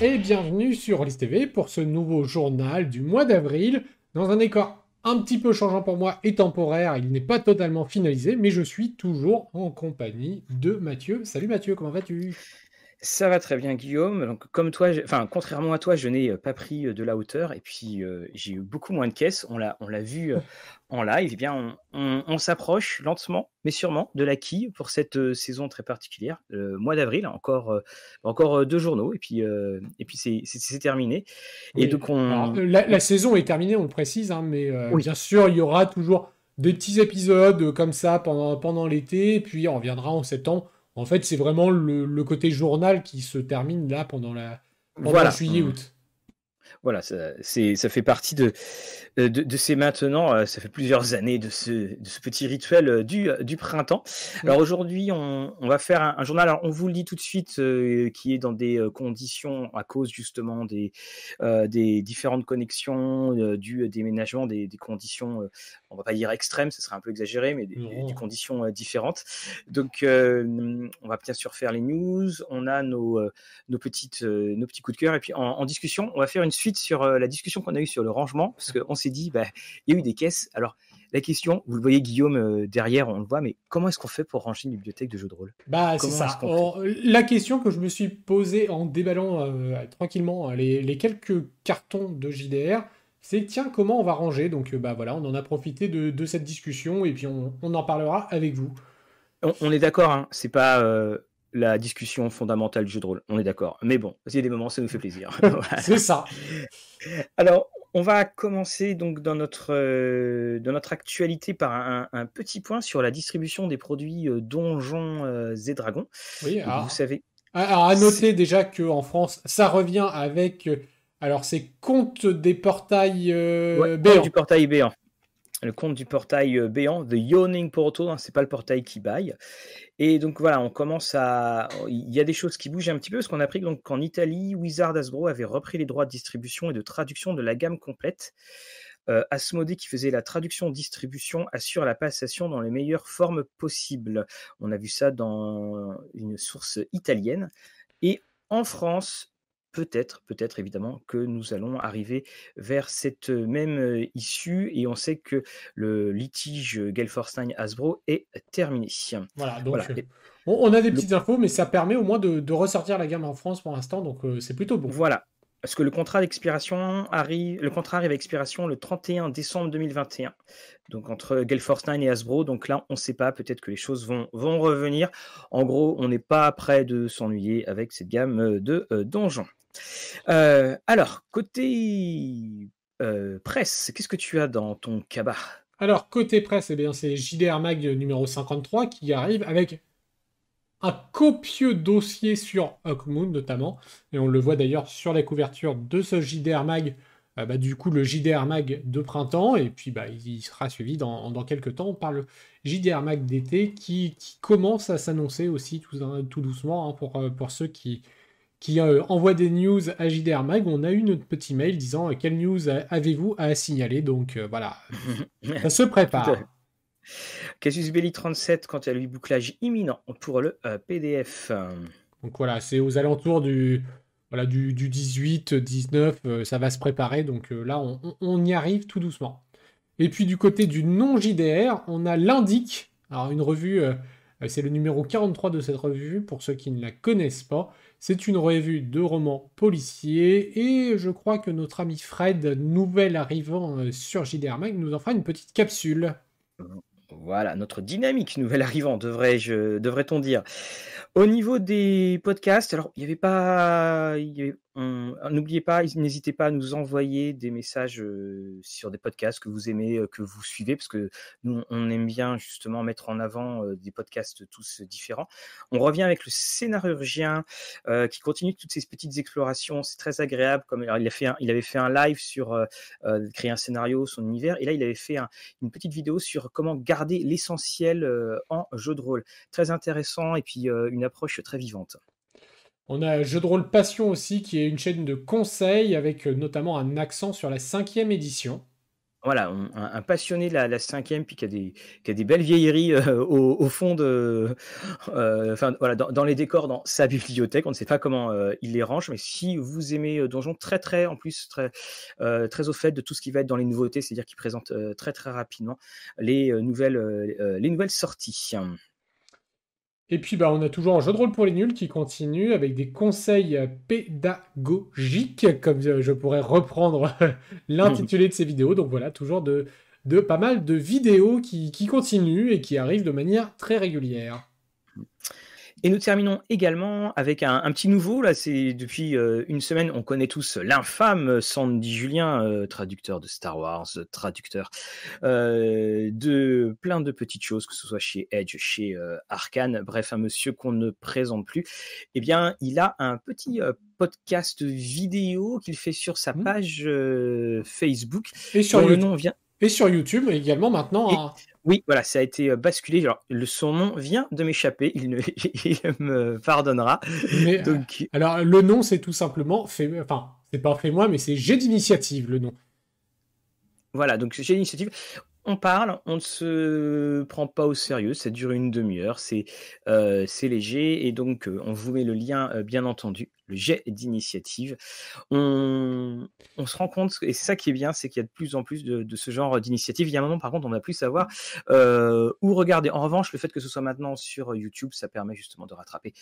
et bienvenue sur List TV pour ce nouveau journal du mois d'avril dans un décor un petit peu changeant pour moi et temporaire. Il n'est pas totalement finalisé, mais je suis toujours en compagnie de Mathieu. Salut Mathieu, comment vas-tu? Ça va très bien, Guillaume. Donc, comme toi, enfin, contrairement à toi, je n'ai pas pris de la hauteur et puis j'ai eu beaucoup moins de caisses. On l'a, on l'a vu en live. Eh bien, on, s'approche lentement, mais sûrement, de la quille pour cette saison très particulière. Le mois d'avril, encore, encore deux journaux et puis, et puis c'est, terminé. Et donc, on... la, saison est terminée, on le précise, hein, mais bien sûr, il y aura toujours des petits épisodes comme ça pendant, pendant l'été, et puis on reviendra en septembre en fait, c'est vraiment le, côté journal qui se termine là pendant la pendant juillet-août. Voilà, ça, ça fait partie de, de, de, ces maintenant, euh, ça fait plusieurs années de ce, de ce petit rituel euh, du, euh, du printemps. Alors aujourd'hui, on, on, va faire un, journal, alors on vous le dit tout de suite, qui est dans des conditions à cause justement des, des différentes connexions, du déménagement, des, des conditions, on va pas dire extrêmes, ce serait un peu exagéré, mais des, des conditions différentes. Donc on va bien sûr faire les news, on a nos, nos, petites, nos petits coups de cœur, et puis en, en discussion, on va faire une suite sur euh, la discussion qu'on a eue sur le rangement, parce qu'on s'est dit, bah, il y a eu des caisses. Alors, la question, vous le voyez Guillaume euh, derrière, on le voit, mais comment est-ce qu'on fait pour ranger une bibliothèque de jeux de rôle? Bah c'est ça. la question que je me suis posée en déballant euh, tranquillement les, quelques cartons de JDR, c'est tiens comment on va ranger? Donc bah voilà, on en a profité de, cette discussion et puis on, en parlera avec vous. On, est d'accord, hein, c'est pas la discussion fondamentale du jeu de rôle. On est d'accord. Mais bon, il y a des moments, ça nous fait plaisir. C'est ça. Alors, on va commencer donc dans notre, euh, dans notre actualité par un, petit point sur la distribution des produits euh, Donjons euh, et Dragons. Oui, alors, vous savez. Alors, à noter déjà qu'en France, ça revient avec. alors, c'est compte des portails béants. Du portail béant le compte du portail béant, The Yawning Portal, hein, c'est pas le portail qui baille. Et donc voilà, on commence à. Il y a des choses qui bougent un petit peu, parce qu'on a appris qu'en Italie, Wizard Hasbro avait repris les droits de distribution et de traduction de la gamme complète. Euh, qui faisait la traduction-distribution, assure la passation dans les meilleures formes possibles. On a vu ça dans une source italienne. Et en France, peut-être, peut-être évidemment que nous allons arriver vers cette même issue et on sait que le litige Gelforstein-Hasbro est terminé. Voilà, donc on, a des petites infos, mais ça permet au moins de, ressortir la gamme en France pour l'instant, donc c'est plutôt bon. Voilà. Parce que le contrat d'expiration arrive, le contrat arrive à expiration le 31 décembre 2021. Donc entre Gelforstein et Hasbro. Donc là, on ne sait pas. Peut-être que les choses vont, vont revenir. En gros, on n'est pas prêt de s'ennuyer avec cette gamme de donjons. Euh, alors, côté euh, presse, qu'est-ce que tu as dans ton cabas? Alors, côté presse, eh bien, c'est JDR Mag numéro 53 qui arrive avec un copieux dossier sur Hawkmoon notamment. Et on le voit d'ailleurs sur la couverture de ce JDR Mag. Euh, bah, du coup, le JDR Mag de printemps, et puis bah, il sera suivi dans, quelques temps par le JDR Mag d'été qui, commence à s'annoncer aussi tout, doucement hein, pour ceux qui, qui euh, envoie des news à JDR Mag. On a eu notre petit mail disant euh, quelle news avez-vous à signaler? Donc euh, voilà, ça se prépare. Casus Belli 37 quant à lui bouclage imminent pour le PDF. Donc voilà, c'est aux alentours du, voilà, du, 18, 19, ça va se préparer. Donc là, on, on, y arrive tout doucement. Et puis du côté du non-JDR, on a l'Indic. Alors une revue, c'est le numéro 43 de cette revue, pour ceux qui ne la connaissent pas. C'est une revue de romans policiers et je crois que notre ami Fred, nouvel arrivant euh, sur JDR Mag, nous en fera une petite capsule. Voilà, notre dynamique nouvel arrivant, devrait-on dire. Au niveau des podcasts, alors il n'y avait pas, N'oubliez pas, n'hésitez pas à nous envoyer des messages sur des podcasts que vous aimez, que vous suivez, parce que nous, on aime bien justement mettre en avant des podcasts tous différents. On revient avec le scénarurgien qui continue toutes ces petites explorations. C'est très agréable. Comme il, a fait il avait fait un live sur créer un scénario, son univers, et là, il avait fait une petite vidéo sur comment garder l'essentiel en jeu de rôle. Très intéressant et puis une approche très vivante. On a Jeu de rôle Passion aussi, qui est une chaîne de conseils avec euh, notamment un accent sur la cinquième édition. voilà, un, passionné de la, cinquième, puis qui a des, belles vieilleries euh, au, fond de, euh, enfin dans, les décors, dans sa bibliothèque. On ne sait pas comment il les range, mais si vous aimez Donjon, très très, en plus très, au fait de tout ce qui va être dans les nouveautés, c'est-à-dire qu'il présente très très rapidement les nouvelles sorties. Et puis, bah, on a toujours un jeu de rôle pour les nuls qui continue avec des conseils pédagogiques, comme je pourrais reprendre l'intitulé de ces vidéos. Donc voilà, toujours de, pas mal de vidéos qui continuent et qui arrivent de manière très régulière. Et nous terminons également avec un, petit nouveau. Là, c'est depuis euh, une semaine, on connaît tous l'infâme Sandy Julien, euh, traducteur de Star Wars, traducteur euh, de plein de petites choses, que ce soit chez Edge, chez Arkane, bref, un monsieur qu'on ne présente plus. Eh bien, il a un petit podcast vidéo qu'il fait sur sa mmh. page Facebook. Et sur le nom vient. Et sur YouTube également maintenant. Oui, voilà, ça a été basculé. Alors, le, son nom vient de m'échapper. Il, me pardonnera. Donc... alors, le nom, c'est tout simplement. Fait, enfin, c'est pas fait moi, mais c'est J'ai d'initiative, le nom. Voilà, donc J'ai d'initiative on parle, on ne se prend pas au sérieux, ça dure une demi-heure, c'est euh, léger et donc euh, on vous met le lien euh, bien entendu, le jet d'initiative. On, se rend compte, et ça qui est bien, c'est qu'il y a de plus en plus de, ce genre d'initiative. Il y a un moment par contre on n'a plus savoir où regarder. En revanche, le fait que ce soit maintenant sur YouTube, ça permet justement de rattraper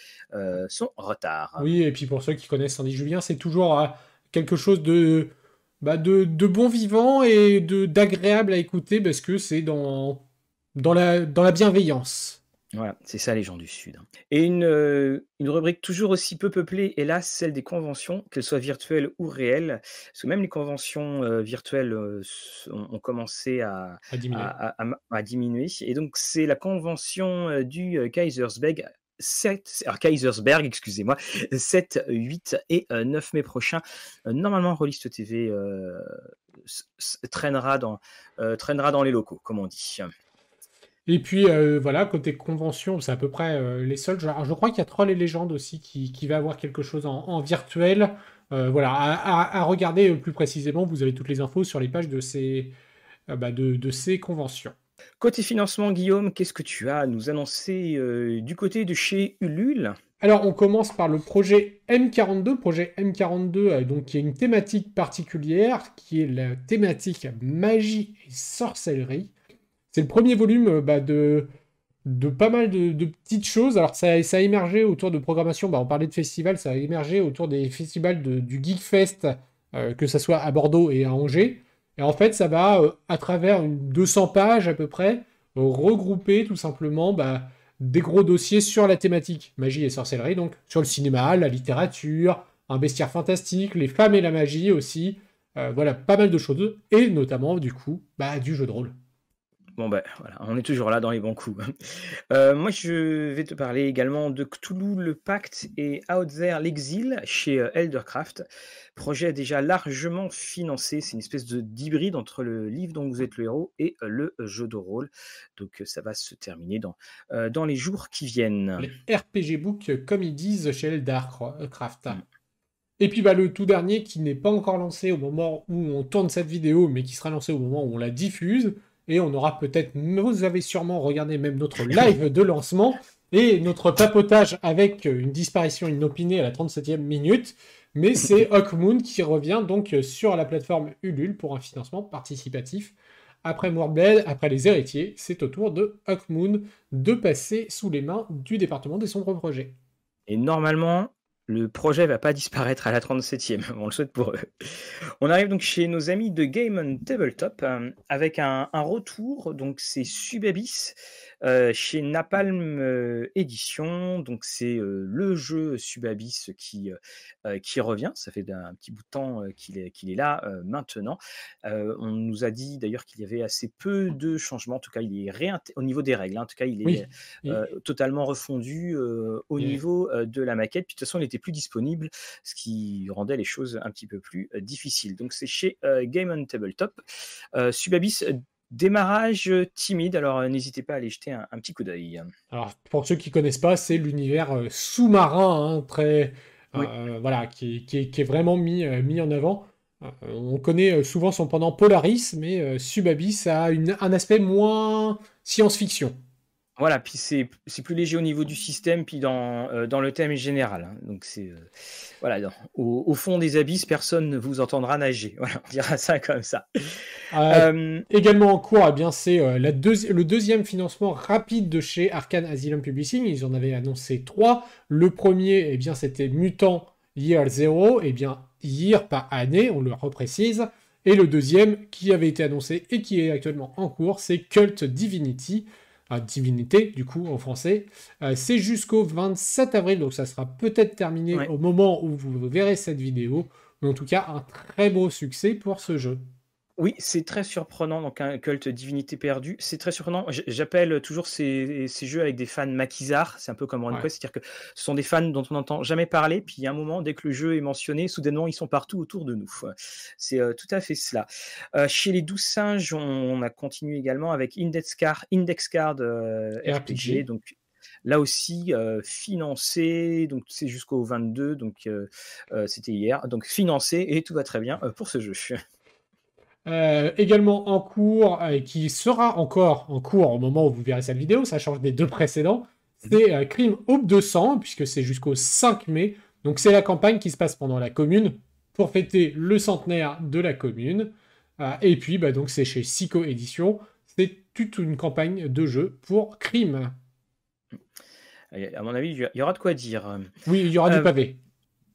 son retard. Oui, et puis pour ceux qui connaissent Sandy Julien, c'est toujours quelque chose de bah, de, de bon vivant et d'agréable à écouter parce que c'est dans, dans, la, dans la bienveillance. Voilà, c'est ça les gens du Sud. Hein. Et une, euh, une rubrique toujours aussi peu peuplée, hélas, celle des conventions, qu'elles soient virtuelles ou réelles. Parce que même les conventions euh, virtuelles euh, ont, commencé à, à, diminuer. À, diminuer. Et donc c'est la convention du Kaisersberg 7, alors Kaisersberg, excusez-moi, 7, 8 et 9 mai prochain. Normalement, Rollist TV traînera, dans, traînera dans les locaux, comme on dit. Et puis voilà, côté convention, c'est à peu près les seuls. je crois qu'il y a Troll et Légende aussi qui, qui va avoir quelque chose en, virtuel. voilà, à, regarder plus précisément, vous avez toutes les infos sur les pages de ces, bah, de, de ces conventions. Côté financement, Guillaume, qu'est-ce que tu as à nous annoncer euh, du côté de chez Ulule? Alors, on commence par le projet M42. Projet M42, euh, donc, qui a une thématique particulière, qui est la thématique magie et sorcellerie. C'est le premier volume euh, bah, de, pas mal de, petites choses. Alors, ça, a émergé autour de programmation. Bah, on parlait de festivals, ça a émergé autour des festivals du Geekfest, que ce soit à Bordeaux et à Angers. Et en fait, ça va, euh, à travers une 200 pages à peu près, regrouper tout simplement bah, des gros dossiers sur la thématique magie et sorcellerie, donc sur le cinéma, la littérature, un bestiaire fantastique, les femmes et la magie aussi. Euh, voilà, pas mal de choses, et notamment du coup, du jeu de rôle. Bon ben voilà, on est toujours là dans les bons coups. Euh, moi je vais te parler également de Cthulhu le Pacte et Out There l'Exil chez euh, Eldercraft. Projet déjà largement financé, c'est une espèce de d'hybride entre le livre dont vous êtes le héros et euh, le jeu de rôle. Donc ça va se terminer dans, dans les jours qui viennent. Les RPG Book comme ils disent chez Eldercraft. Mm. Et puis bah, le tout dernier qui n'est pas encore lancé au moment où on tourne cette vidéo, mais qui sera lancé au moment où on la diffuse, et on aura peut-être, vous avez sûrement regardé même notre live de lancement et notre papotage avec une disparition inopinée à la 37e minute. Mais c'est Hawkmoon qui revient donc sur la plateforme Ulule pour un financement participatif. Après Moorblade, après les héritiers, c'est au tour de Hawkmoon de passer sous les mains du département des sombres projets. Et normalement, le projet va pas disparaître à la 37e, on le souhaite pour eux. On arrive donc chez nos amis de Game on Tabletop euh, avec un, retour, donc c'est Subabis euh, chez Napalm euh, Edition. Donc c'est le jeu Subabis qui, qui revient, ça fait un petit bout de temps qu'il est, qu'il est là maintenant. on nous a dit d'ailleurs qu'il y avait assez peu de changements, en tout cas il est au niveau des règles, hein. en tout cas il est totalement refondu au niveau de la maquette. Puis de toute façon il était plus disponible, ce qui rendait les choses un petit peu plus euh, difficiles. Donc c'est chez euh, Game on Tabletop. Euh, Subabis démarrage timide, alors n'hésitez pas à aller jeter un, petit coup d'œil. Alors pour ceux qui connaissent pas, c'est l'univers sous-marin, hein, très voilà, qui, est vraiment mis, mis en avant. on connaît souvent son pendant Polaris, mais Subabyss a un aspect moins science-fiction. Voilà, puis c'est plus léger au niveau du système, puis dans, euh, dans le thème général. Hein. Donc c'est euh, voilà, au, fond des abysses, personne ne vous entendra nager. Voilà, on dira ça comme ça. Euh, également en cours, eh bien c'est le deuxième financement rapide de chez Arkane Asylum Publishing. Ils en avaient annoncé trois. Le premier, eh bien c'était Mutant Year Zero, eh bien year par année, on le reprécise. Et le deuxième, qui avait été annoncé et qui est actuellement en cours, c'est Cult Divinity divinité, du coup, en français. Euh, c'est jusqu'au 27 avril, donc ça sera peut-être terminé au moment où vous verrez cette vidéo. Mais en tout cas, un très beau succès pour ce jeu. Oui, c'est très surprenant, donc un culte divinité perdue, c'est très surprenant. J'appelle toujours ces, jeux avec des fans maquisards, c'est un peu comme RunQuest, c'est-à-dire que ce sont des fans dont on n'entend jamais parler, puis il y a un moment, dès que le jeu est mentionné, soudainement ils sont partout autour de nous. C'est euh, tout à fait cela. Euh, chez les douze singes, on, a continué également avec Index Card, Index Card euh, RPG, donc là aussi financé, donc c'est jusqu'au 22, donc c'était hier, donc financé et tout va très bien pour ce jeu. Euh, également en cours, et euh, qui sera encore en cours au moment où vous verrez cette vidéo, ça change des deux précédents, c'est euh, Crime Hope 200, puisque c'est jusqu'au 5 mai. Donc c'est la campagne qui se passe pendant la commune, pour fêter le centenaire de la commune. et puis bah, donc c'est chez Psycho Édition, c'est toute une campagne de jeu pour Crime. À mon avis, il y aura de quoi dire. Oui, il y aura du pavé.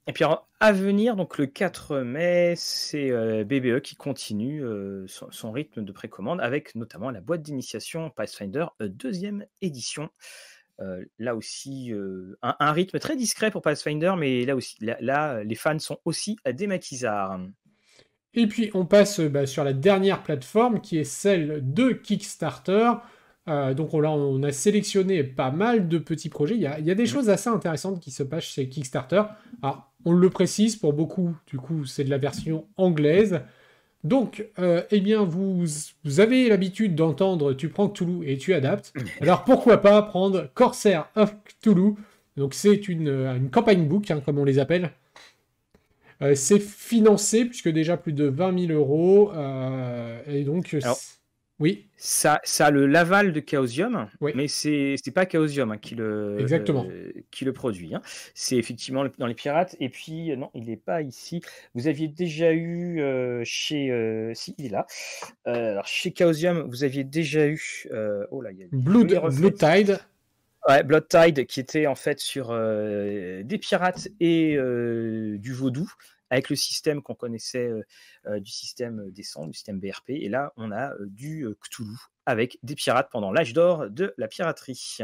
Et puis à venir, donc le 4 mai, c'est euh, BBE qui continue euh, son, rythme de précommande avec notamment la boîte d'initiation Pathfinder euh, deuxième édition. là aussi, un, rythme très discret pour Pathfinder, mais là aussi, là, les fans sont aussi à des maquisards. Et puis on passe bah, sur la dernière plateforme qui est celle de Kickstarter. Euh, donc là, on a sélectionné pas mal de petits projets. Il y a, des choses assez intéressantes qui se passent chez Kickstarter. Alors, on le précise pour beaucoup, du coup, c'est de la version anglaise. Donc, euh, eh bien, vous, avez l'habitude d'entendre tu prends Cthulhu et tu adaptes. Alors, pourquoi pas prendre Corsair of Cthulhu Donc, c'est une, campagne book, hein, comme on les appelle. Euh, c'est financé, puisque déjà plus de 20 000 euros. et donc, oui. Ça, ça a le l'aval de Chaosium, mais c'est n'est pas Chaosium hein, qui, le, Exactement. qui le produit. Hein. C'est effectivement dans les pirates. Et puis, euh, non, il n'est pas ici. Vous aviez déjà eu euh, chez. Euh, si, il est là. alors, chez Chaosium, vous aviez déjà eu. oh là, il y a Blood, Blood Tide. Ouais, Blood Tide qui était en fait sur des pirates et du vaudou avec le système qu'on connaissait euh, euh, du système des du système BRP. Et là, on a euh, du Cthulhu avec des pirates pendant l'âge d'or de la piraterie.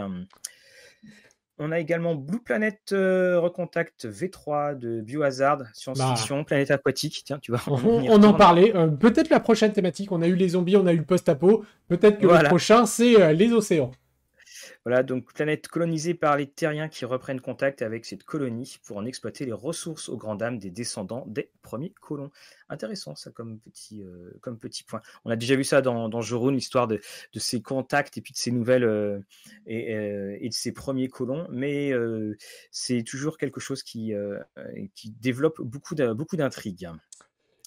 On a également Blue Planet Recontact V3 de Biohazard, science-fiction, bah. planète aquatique. Tiens, tu vois. On, en parlait. Peut-être la prochaine thématique. On a eu les zombies, on a eu le post-apo. Peut-être que le prochain, c'est les océans. Voilà, donc planète colonisée par les terriens qui reprennent contact avec cette colonie pour en exploiter les ressources aux grandes dames des descendants des premiers colons. Intéressant ça comme petit, euh, comme petit point. On a déjà vu ça dans, dans l'histoire de, de, ces contacts et puis de ces nouvelles euh, et, euh, et, de ces premiers colons, mais c'est toujours quelque chose qui, qui développe beaucoup d'intrigues.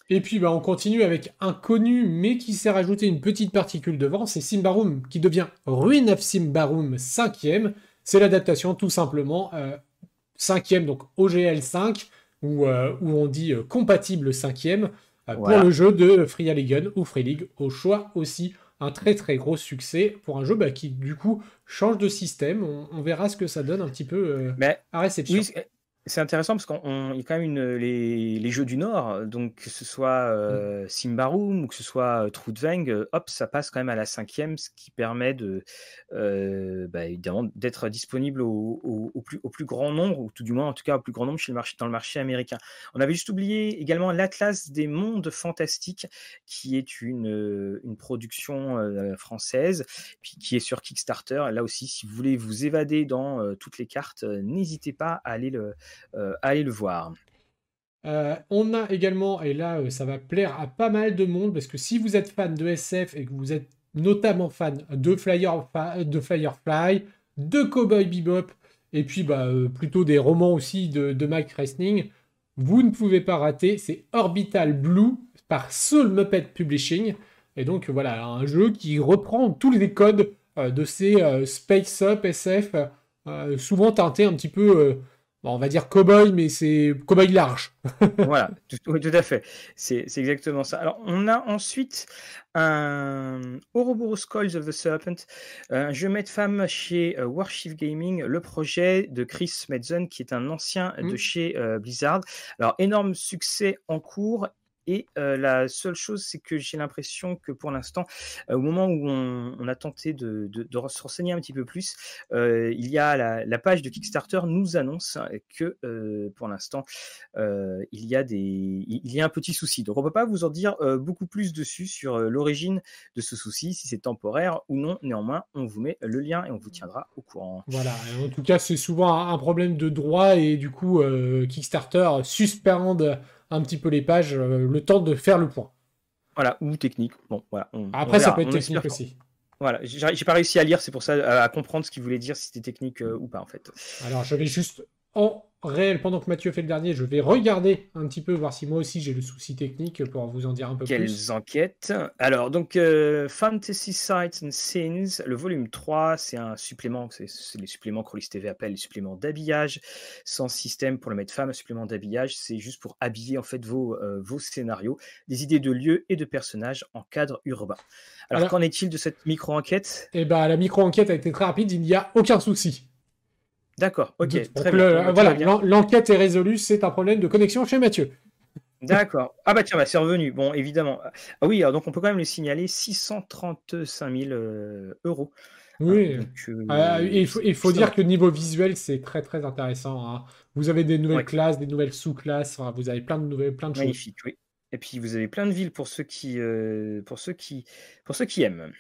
Et puis bah, on continue avec un connu mais qui s'est rajouté une petite particule devant, c'est Simbarum qui devient Ruin of Simbarum 5ème. C'est l'adaptation tout simplement 5ème, euh, donc OGL 5, ou euh, où on dit euh, compatible 5ème, pour le jeu de Free League ou Free League, au choix aussi. Un très très gros succès pour un jeu bah, qui du coup change de système. On, verra ce que ça donne un petit peu à réception. C'est intéressant parce qu'il y a quand même une, les, les, jeux du Nord, donc que ce soit mmh. euh, Simbarum ou que ce soit euh, Trudvang, euh, hop, ça passe quand même à la cinquième, ce qui permet de, euh, bah, évidemment d'être disponible au, au, au, plus, au plus grand nombre, ou tout du moins en tout cas au plus grand nombre chez le marché, dans le marché américain. On avait juste oublié également l'Atlas des mondes fantastiques, qui est une, une production française, puis qui est sur Kickstarter. Là aussi, si vous voulez vous évader dans toutes les cartes, n'hésitez pas à aller le allez le voir. Euh, on a également, et là euh, ça va plaire à pas mal de monde, parce que si vous êtes fan de SF et que vous êtes notamment fan de, Flyer, de Firefly, de Cowboy Bebop, et puis bah, plutôt des romans aussi de, Mike Resning, vous ne pouvez pas rater, c'est Orbital Blue, par Soul Muppet Publishing. Et donc voilà, un jeu qui reprend tous les codes de ces Space Up SF, souvent teintés un petit peu on va dire cowboy, mais c'est cowboy large. voilà, tout, tout à fait. C'est exactement ça. Alors, on a ensuite un Ouroboros Coils of the Serpent, un jeu de femme chez euh, Warship Gaming, le projet de Chris Metzen, qui est un ancien de mmh. chez euh, Blizzard. Alors, énorme succès en cours et la seule chose, c'est que j'ai l'impression que pour l'instant, au moment où on, a tenté de, se renseigner un petit peu plus, il y a la, page de Kickstarter nous annonce que pour l'instant, il y a des, il y a un petit souci. Donc on peut pas vous en dire beaucoup plus dessus sur l'origine de ce souci, si c'est temporaire ou non. Néanmoins, on vous met le lien et on vous tiendra au courant. Voilà. En tout cas, c'est souvent un problème de droit et du coup, Kickstarter suspend un petit peu les pages, euh, le temps de faire le point. Voilà, ou technique. Bon, voilà. Après, ça peut être technique aussi. Voilà, j'ai pas réussi à lire, c'est pour ça, à, comprendre ce qu'il voulait dire, si c'était technique euh, ou pas, en fait. Alors, je vais juste en réel, pendant que Mathieu fait le dernier, je vais regarder un petit peu, voir si moi aussi j'ai le souci technique pour vous en dire un peu plus. Quelles enquêtes Alors, donc, euh, Fantasy Sites and Scenes, le volume 3, c'est un supplément, c'est les suppléments que Rollis TV appelle les suppléments d'habillage, sans système pour le mettre femme, un supplément d'habillage, c'est juste pour habiller en fait vos, euh, vos scénarios, des idées de lieux et de personnages en cadre urbain. Alors, qu'en est-il de cette micro-enquête? Eh ben, la micro-enquête a été très rapide, il n'y a aucun souci. D'accord, ok. très bien. voilà, l'enquête est résolue, c'est un problème de connexion chez Mathieu. D'accord. Ah bah tiens, bah, c'est revenu. Bon, évidemment. Ah oui, alors donc on peut quand même le signaler 635 000 euh, euros. Oui. Euh, ah, il faut, il faut dire que niveau visuel, c'est très très intéressant. Hein. Vous avez des nouvelles classes, des nouvelles sous-classes. vous avez plein de nouvelles, plein de Magnifique, oui. Et puis vous avez plein de villes pour ceux qui, euh, pour ceux qui, pour ceux qui aiment.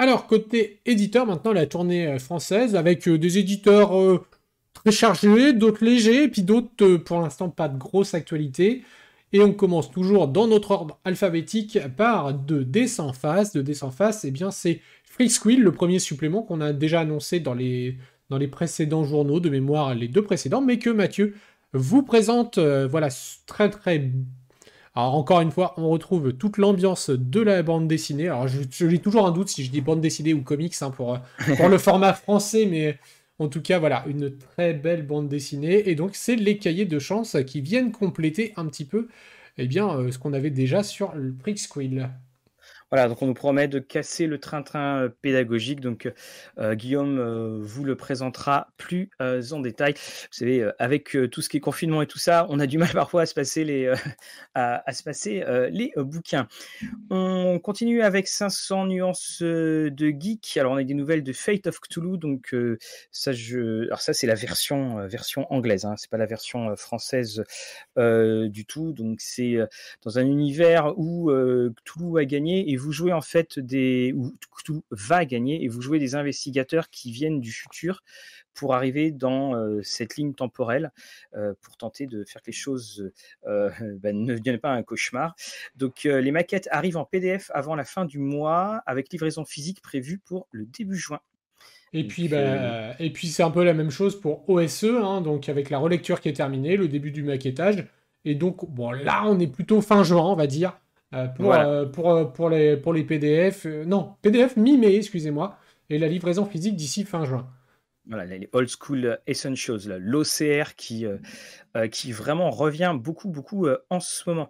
Alors, côté éditeur, maintenant la tournée euh, française, avec euh, des éditeurs euh, très chargés, d'autres légers, et puis d'autres, pour l'instant, pas de grosse actualité. Et on commence toujours dans notre ordre alphabétique par de D sans face. De D sans face, eh bien, c'est Free Squill, le premier supplément qu'on a déjà annoncé dans les, dans les précédents journaux, de mémoire les deux précédents, mais que Mathieu vous présente, voilà, très très alors encore une fois, on retrouve toute l'ambiance de la bande dessinée. Alors je, j'ai toujours un doute si je dis bande dessinée ou comics hein, pour, pour le format français, mais en tout cas voilà, une très belle bande dessinée. Et donc c'est les cahiers de chance qui viennent compléter un petit peu eh bien, euh, ce qu'on avait déjà sur le Prix Squill. Voilà, donc on nous promet de casser le train-train euh, pédagogique. Donc euh, Guillaume euh, vous le présentera plus en détail. Vous savez, avec tout ce qui est confinement et tout ça, on a du mal parfois à se passer les, à, se passer les bouquins. On continue avec 500 nuances de geek. Alors on a des nouvelles de Fate of Cthulhu. Donc ça, je, alors ça c'est la version version anglaise. Hein, c'est pas la version française du tout. Donc c'est dans un univers où Cthulhu a gagné et vous jouez en fait des. ou tout va gagner et vous jouez des investigateurs qui viennent du futur pour arriver dans euh, cette ligne temporelle euh, pour tenter de faire que les choses euh, ben, ne deviennent pas un cauchemar. Donc les maquettes arrivent en PDF avant la fin du mois avec livraison physique prévue pour le début juin. Et puis, bah, et puis c'est un peu la même chose pour OSE, hein, donc avec la relecture qui est terminée, le début du maquettage. Et donc, bon, là, on est plutôt fin juin, on va dire. Euh, pour, euh, pour, euh, pour, les, pour les PDF. non, PDF mi-mai, excusez-moi. Et la livraison physique d'ici fin juin. Voilà, les old school essentials, l'OCR qui, qui vraiment revient beaucoup, beaucoup en ce moment.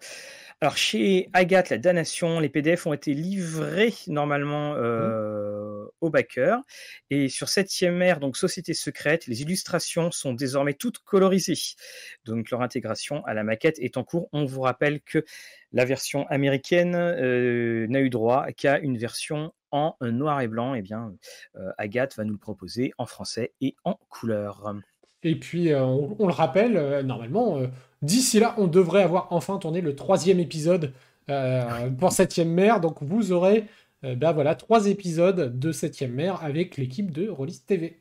Alors, chez Agathe, la damnation, les PDF ont été livrés normalement euh, mmh. au backer. Et sur septième ère, donc Société secrète, les illustrations sont désormais toutes colorisées. Donc, leur intégration à la maquette est en cours. On vous rappelle que la version américaine euh, n'a eu droit qu'à une version en noir et blanc. Eh bien, Agathe va nous le proposer en français et en couleur. Et puis, on, on, le rappelle, normalement D'ici là, on devrait avoir enfin tourné le troisième épisode pour Septième Mer. Donc vous aurez ben voilà, trois épisodes de Septième Mer avec l'équipe de Rollis TV.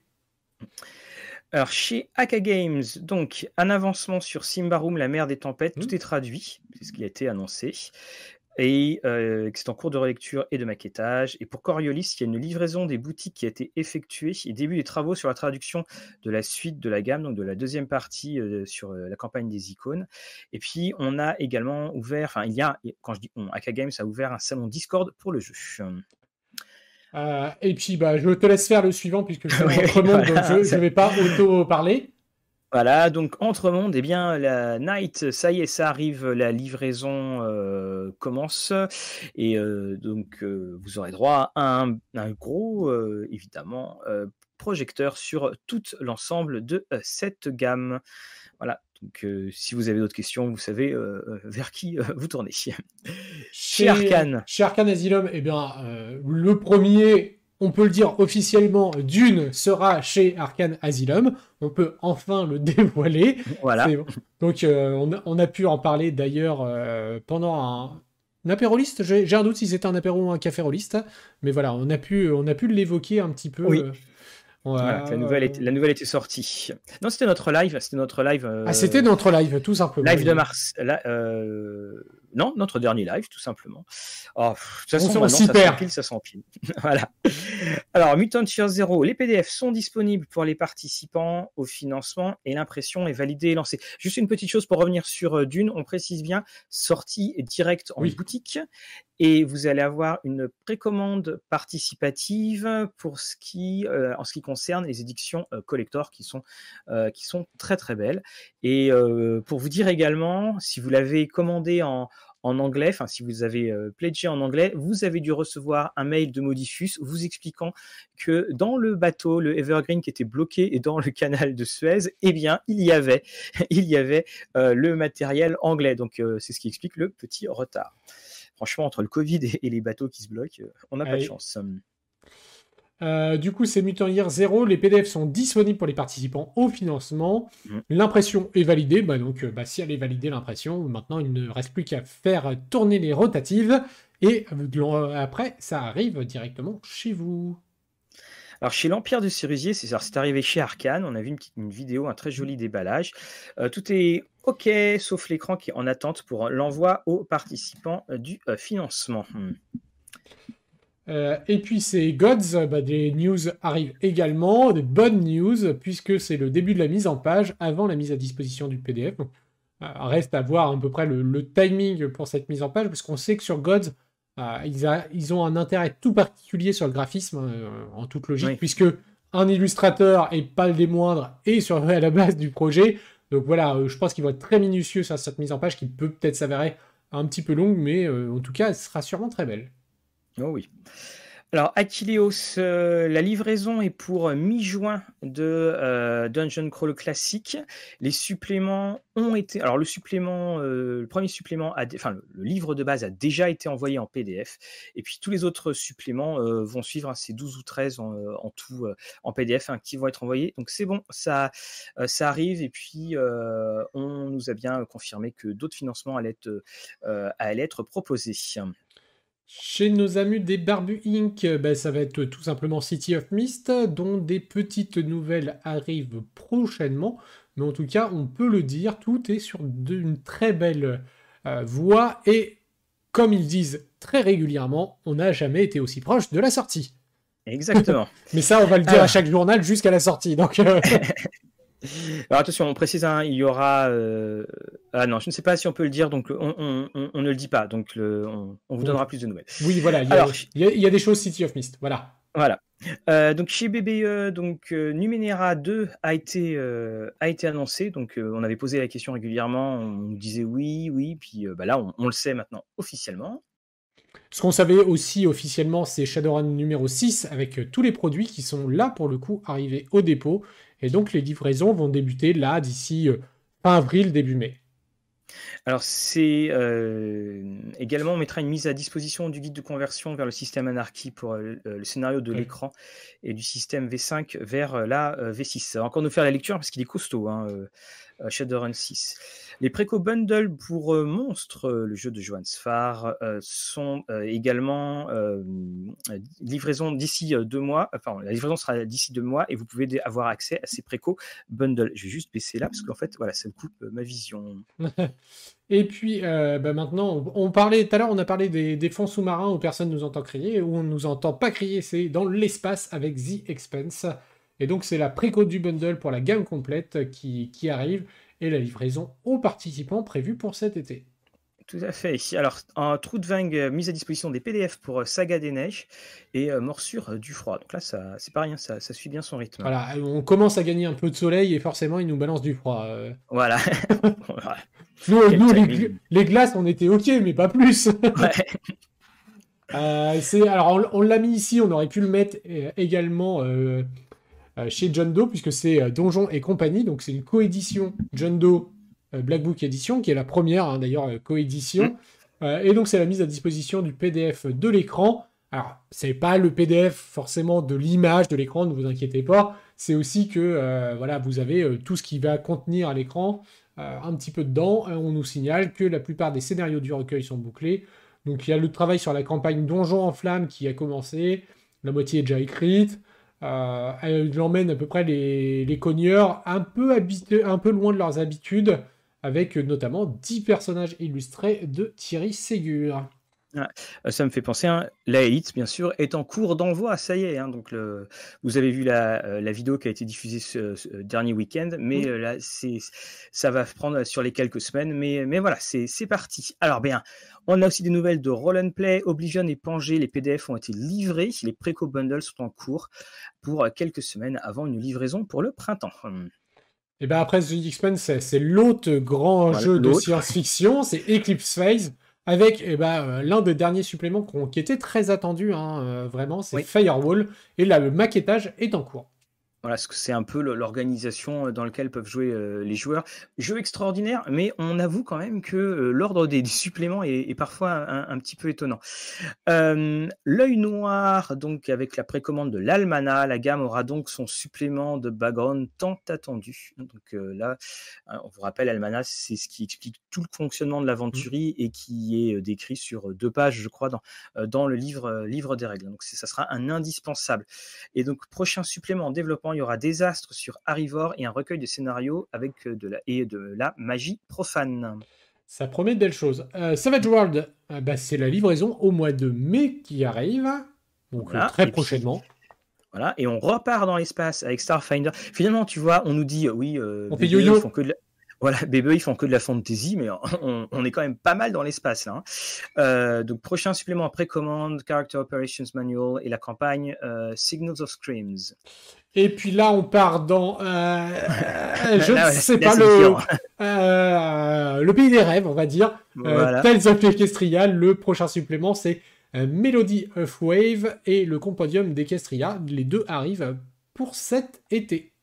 Alors chez Aka Games, donc un avancement sur Simbarum, la mer des tempêtes, tout mmh. est traduit, c'est ce qui a été annoncé. Et que c'est en cours de relecture et de maquettage. Et pour Coriolis, il y a une livraison des boutiques qui a été effectuée et début des travaux sur la traduction de la suite de la gamme, donc de la deuxième partie sur la campagne des icônes. Et puis, on a également ouvert, enfin, il y a, quand je dis on, Aka Games a ouvert un salon Discord pour le jeu. et puis, bah, je te laisse faire le suivant puisque je suis donc je ne vais pas auto-parler. Voilà, donc entre monde, eh bien, la night, ça y est, ça arrive, la livraison euh, commence. Et euh, donc, euh, vous aurez droit à un, un gros, évidemment, projecteur sur tout l'ensemble de cette gamme. Voilà, donc si vous avez d'autres questions, vous savez vers qui vous tournez. Chez Arkane. Chez Arkane Asylum, eh bien, le premier on peut le dire officiellement, Dune sera chez Arkane Asylum. On peut enfin le dévoiler. Voilà. Donc, euh, on, a, pu en parler d'ailleurs euh, pendant un, apéroliste. J'ai un doute si c'était un apéro ou un caféroliste. Mais voilà, on a pu, on a pu l'évoquer un petit peu. Oui. Euh, la, nouvelle était, la nouvelle était sortie. Non, c'était notre live. C'était notre live. Ah, c'était notre live, tout simplement. Live de mars. Non, notre dernier live, tout simplement. Oh, ça sent pile, ça s'empile. voilà. Alors, Mutant Year Zero, les PDF sont disponibles pour les participants au financement et l'impression est validée et lancée. Juste une petite chose pour revenir sur euh, Dune, on précise bien, sortie directe en boutique et vous allez avoir une précommande participative pour ce qui, euh, en ce qui concerne les éditions euh, collector qui sont, qui sont très très belles. Et pour vous dire également, si vous l'avez commandé en, en anglais, enfin si vous avez euh, pledgé en anglais, vous avez dû recevoir un mail de Modifus vous expliquant que dans le bateau, le Evergreen qui était bloqué et dans le canal de Suez, eh bien il y avait, il y avait euh, le matériel anglais. Donc euh, c'est ce qui explique le petit retard. Franchement, entre le Covid et, les bateaux qui se bloquent, on n'a pas de chance. Euh, du coup, c'est Mutant Year 0. Les PDF sont disponibles pour les participants au financement. Mm. L'impression est validée. Bah, donc, euh, bah, si elle est validée, l'impression, maintenant, il ne reste plus qu'à faire tourner les rotatives. Et euh, après, ça arrive directement chez vous. Alors chez l'Empire de Cerusier, c'est arrivé chez Arkane. On a vu une, vidéo, un très joli déballage. tout est OK, sauf l'écran qui est en attente pour l'envoi aux participants du financement. Hmm. Euh, et puis c'est Gods, bah, des news arrivent également, des bonnes news, puisque c'est le début de la mise en page avant la mise à disposition du PDF. Donc, euh, reste à voir à peu près le, timing pour cette mise en page, parce qu'on sait que sur Gods, euh, ils, ont un intérêt tout particulier sur le graphisme, en toute logique, puisque un illustrateur, et pas le des moindres, est sur, à la base du projet. Donc voilà, je pense qu'ils vont être très minutieux sur cette mise en page, qui peut peut-être s'avérer un petit peu longue, mais en tout cas, elle sera sûrement très belle. Oh oui. Alors, Achilleos, euh, la livraison est pour mi-juin de euh, Dungeon Crawl classique. Les suppléments ont été. Alors, le supplément, euh, le premier supplément, a, enfin, le, livre de base a déjà été envoyé en PDF. Et puis, tous les autres suppléments vont suivre. Hein, c'est 12 ou 13 en, tout en PDF hein, qui vont être envoyés. Donc, c'est bon, ça, arrive. Et puis, on nous a bien confirmé que d'autres financements allaient être proposés. Chez nos amis des Barbu Inc., ben, ça va être tout simplement City of Mist, dont des petites nouvelles arrivent prochainement. Mais en tout cas, on peut le dire, tout est sur une très belle euh, voie. Et comme ils disent très régulièrement, on n'a jamais été aussi proche de la sortie. Exactement. Mais ça, on va le dire à chaque journal jusqu'à la sortie. Donc, euh, Alors attention, on précise, hein, il y aura. Euh, ah non, je ne sais pas si on peut le dire, donc on, ne le dit pas, donc on, vous donnera plus de nouvelles. Oui, voilà, il y, Alors, il y, a, des choses City of Mist, voilà. Voilà. Euh, donc chez BBE, donc euh, Numenera 2 a été a été annoncé. Donc on avait posé la question régulièrement, on nous disait oui, oui, puis bah là on, le sait maintenant officiellement. Ce qu'on savait aussi officiellement, c'est Shadowrun numéro 6 avec tous les produits qui sont là pour le coup arrivés au dépôt et donc les livraisons vont débuter là d'ici euh, fin avril, début mai. Alors c'est euh, également on mettra une mise à disposition du guide de conversion vers le système Anarchy pour euh, le scénario de l'écran et du système V5 vers la V6. Ça va encore nous faire la lecture parce qu'il est costaud, hein, Shadowrun 6. Les préco bundles pour Monstre, le jeu de Johan Sfar, sont également livraison d'ici deux mois. Enfin, la livraison sera d'ici deux mois et vous pouvez avoir accès à ces préco bundles. Je vais juste baisser là parce qu'en fait, voilà, ça me coupe ma vision. Et puis bah, maintenant, on, parlait tout à l'heure, on a parlé des, fonds sous-marins où personne nous entend crier, où on ne nous entend pas crier, c'est dans l'espace avec The Expense. Et donc c'est la préco du bundle pour la gamme complète qui, arrive et la livraison aux participants prévue pour cet été. Tout à fait. Alors, un trou de euh, mise à disposition des PDF pour euh, Saga des Neiges et euh, Morsure du Froid. Donc là, ça, c'est pas rien, ça, suit bien son rythme. Voilà, on commence à gagner un peu de soleil et forcément, il nous balance du froid. Voilà. nous, les, glaces, on était ok, mais pas plus. c'est, alors, on, l'a mis ici, on aurait pu le mettre également euh, chez John Doe, puisque c'est euh, Donjon et compagnie, donc c'est une coédition John Doe euh, Black Book Edition, qui est la première hein, d'ailleurs coédition. Mm. et donc c'est la mise à disposition du PDF de l'écran. Alors, c'est pas le PDF forcément de l'image de l'écran, ne vous inquiétez pas. C'est aussi que voilà, vous avez tout ce qui va contenir à l'écran un petit peu dedans. on nous signale que la plupart des scénarios du recueil sont bouclés. Donc il y a le travail sur la campagne Donjon en flammes qui a commencé. La moitié est déjà écrite. Euh, elle emmène à peu près les, cogneurs un peu, un peu loin de leurs habitudes, avec notamment 10 personnages illustrés de Thierry Ségur. Euh, ça me fait penser, hein, la Elite, bien sûr, est en cours d'envoi, ça y est. Hein, donc le, vous avez vu la, euh, la, vidéo qui a été diffusée ce, dernier week-end, mais mmh. là, c'est, ça va prendre sur les quelques semaines, mais, mais voilà, c'est, parti. Alors bien, on a aussi des nouvelles de Roll and Play, Oblivion et Pangé. Les PDF ont été livrés. Les préco bundles sont en cours pour quelques semaines avant une livraison pour le printemps. Et bien après The Expanse, c'est, l'autre grand jeu de science-fiction, c'est Eclipse Phase, avec eh ben, euh, l'un des derniers suppléments qui était très attendu, hein, euh, vraiment, c'est Firewall, et là le maquettage est en cours. Voilà, c'est un peu l'organisation euh, dans laquelle peuvent jouer euh, les joueurs. Jeu extraordinaire, mais on avoue quand même que euh, l'ordre des, suppléments est, parfois un, petit peu étonnant. L'œil noir, donc avec la précommande de l'Almana, la gamme aura donc son supplément de background tant attendu. Donc là, on vous rappelle, Almana, c'est ce qui explique tout le fonctionnement de mmh. l'aventurie et qui est décrit sur deux pages, je crois, dans, dans le livre, livre des règles. Donc ça sera un indispensable. Et donc prochain supplément en développement il y aura Désastre sur Arrivor et un recueil de scénarios avec euh, de la, et de la magie profane. Ça promet de belles choses. Euh, Savage World, euh, bah, c'est la livraison au mois de mai qui arrive, donc très prochainement. voilà, et on repart dans l'espace avec Starfinder. Finalement, tu vois, on nous dit, oui, on fait yo-yo. Font que voilà, BBE, ils font que de la fantasy, mais on, est quand même pas mal dans l'espace là. Hein. Donc, prochain supplément précommande, Character Operations Manual et la campagne Signals of Screams. Et puis là, on part dans. Euh, je ne sais pas le, le pays des rêves, on va dire. Voilà. Tales of Equestria, le prochain supplément, c'est Melody of Wave et le Compodium d'Equestria. Les deux arrivent pour cet été.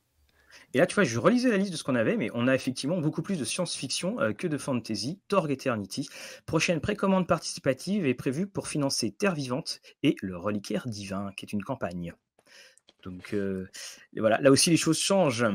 Et là, tu vois, je relisais la liste de ce qu'on avait, mais on a effectivement beaucoup plus de science-fiction euh, que de fantasy. Torg Eternity. Prochaine précommande participative est prévue pour financer Terre Vivante et Le Reliquaire Divin, qui est une campagne. Donc euh, voilà, là aussi les choses changent.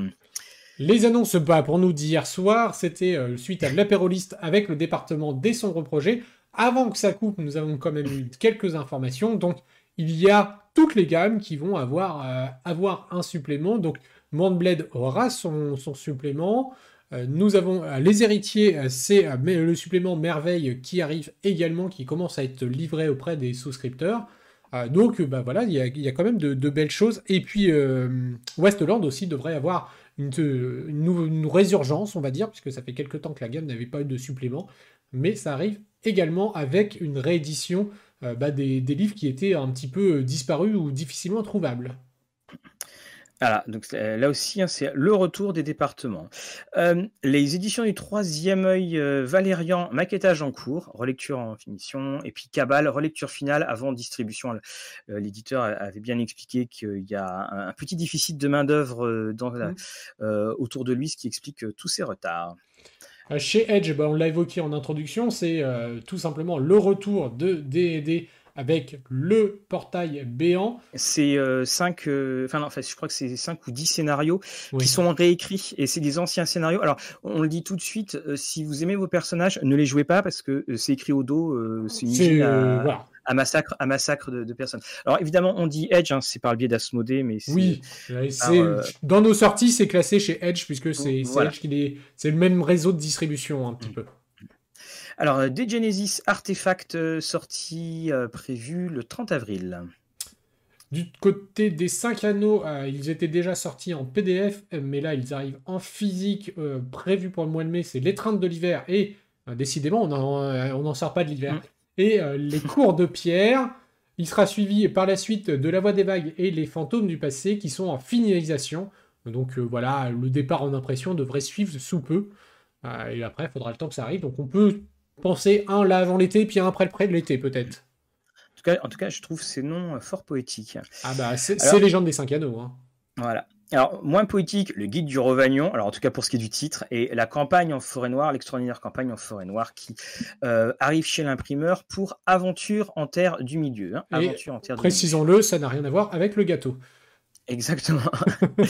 Les annonces pas pour nous d'hier soir, c'était euh, suite à l'apéroliste avec le département des sombres projets. Avant que ça coupe, nous avons quand même eu quelques informations. Donc il y a toutes les gammes qui vont avoir, avoir un supplément. Donc Mournblade aura son, supplément. Euh, nous avons euh, les héritiers, euh, c'est le supplément Merveille qui arrive également, qui commence à être livré auprès des souscripteurs. Donc bah voilà, il y, a, quand même de, belles choses. Et puis Westland aussi devrait avoir une, résurgence, on va dire, puisque ça fait quelques temps que la gamme n'avait pas eu de supplément. Mais ça arrive également avec une réédition bah, des, livres qui étaient un petit peu disparus ou difficilement trouvables. Voilà, donc euh, là aussi, hein, c'est le retour des départements. Euh, les éditions du troisième œil euh, Valérian, maquettage en cours, relecture en finition, et puis Cabal, relecture finale avant distribution. L'éditeur avait bien expliqué qu'il y a un, petit déficit de main-d'œuvre mmh. autour de lui, ce qui explique tous ces retards. Chez Edge, bah, on l'a évoqué en introduction, c'est tout simplement le retour de D&D avec le portail béant. C'est 5, enfin enfin je crois que c'est 5 ou 10 scénarios qui sont réécrits et c'est des anciens scénarios. Alors on le dit tout de suite, si vous aimez vos personnages, ne les jouez pas parce que c'est écrit au dos, c'est une à, à, massacre, à massacre de, personnes. Alors évidemment on dit Edge, hein, c'est par le biais d'Asmodée, mais oui, dans nos sorties c'est classé chez Edge puisque c'est Edge qui est, c'est le même réseau de distribution un petit mm. peu. Alors, euh, des Genesis Artefact euh, sorti euh, prévu le 30 avril. Du côté des 5 anneaux, ils étaient déjà sortis en PDF, mais là ils arrivent en physique, prévu pour le mois de mai, c'est l'étreinte de l'hiver, et décidément on n'en sort pas de l'hiver. Mm. Et les cours de pierre, il sera suivi par la suite de la voix des vagues et les fantômes du passé qui sont en finalisation. Donc voilà, le départ en impression devrait suivre sous peu. et après, il faudra le temps que ça arrive. Donc on peut penser un là avant l'été, puis un après le près de l'été, peut-être. En tout, cas, en tout cas, je trouve ces noms euh, fort poétiques. Ah bah, c'est Légende des Cinq Anneaux. Hein. Voilà. Alors, moins poétique, le guide du Rovagnon, alors en tout cas pour ce qui est du titre, et la campagne en forêt noire, l'extraordinaire campagne en forêt noire qui euh, arrive chez l'imprimeur pour Aventure en terre du milieu. Hein. Aventure en terre Précisons-le, ça n'a rien à voir avec le gâteau. Exactement.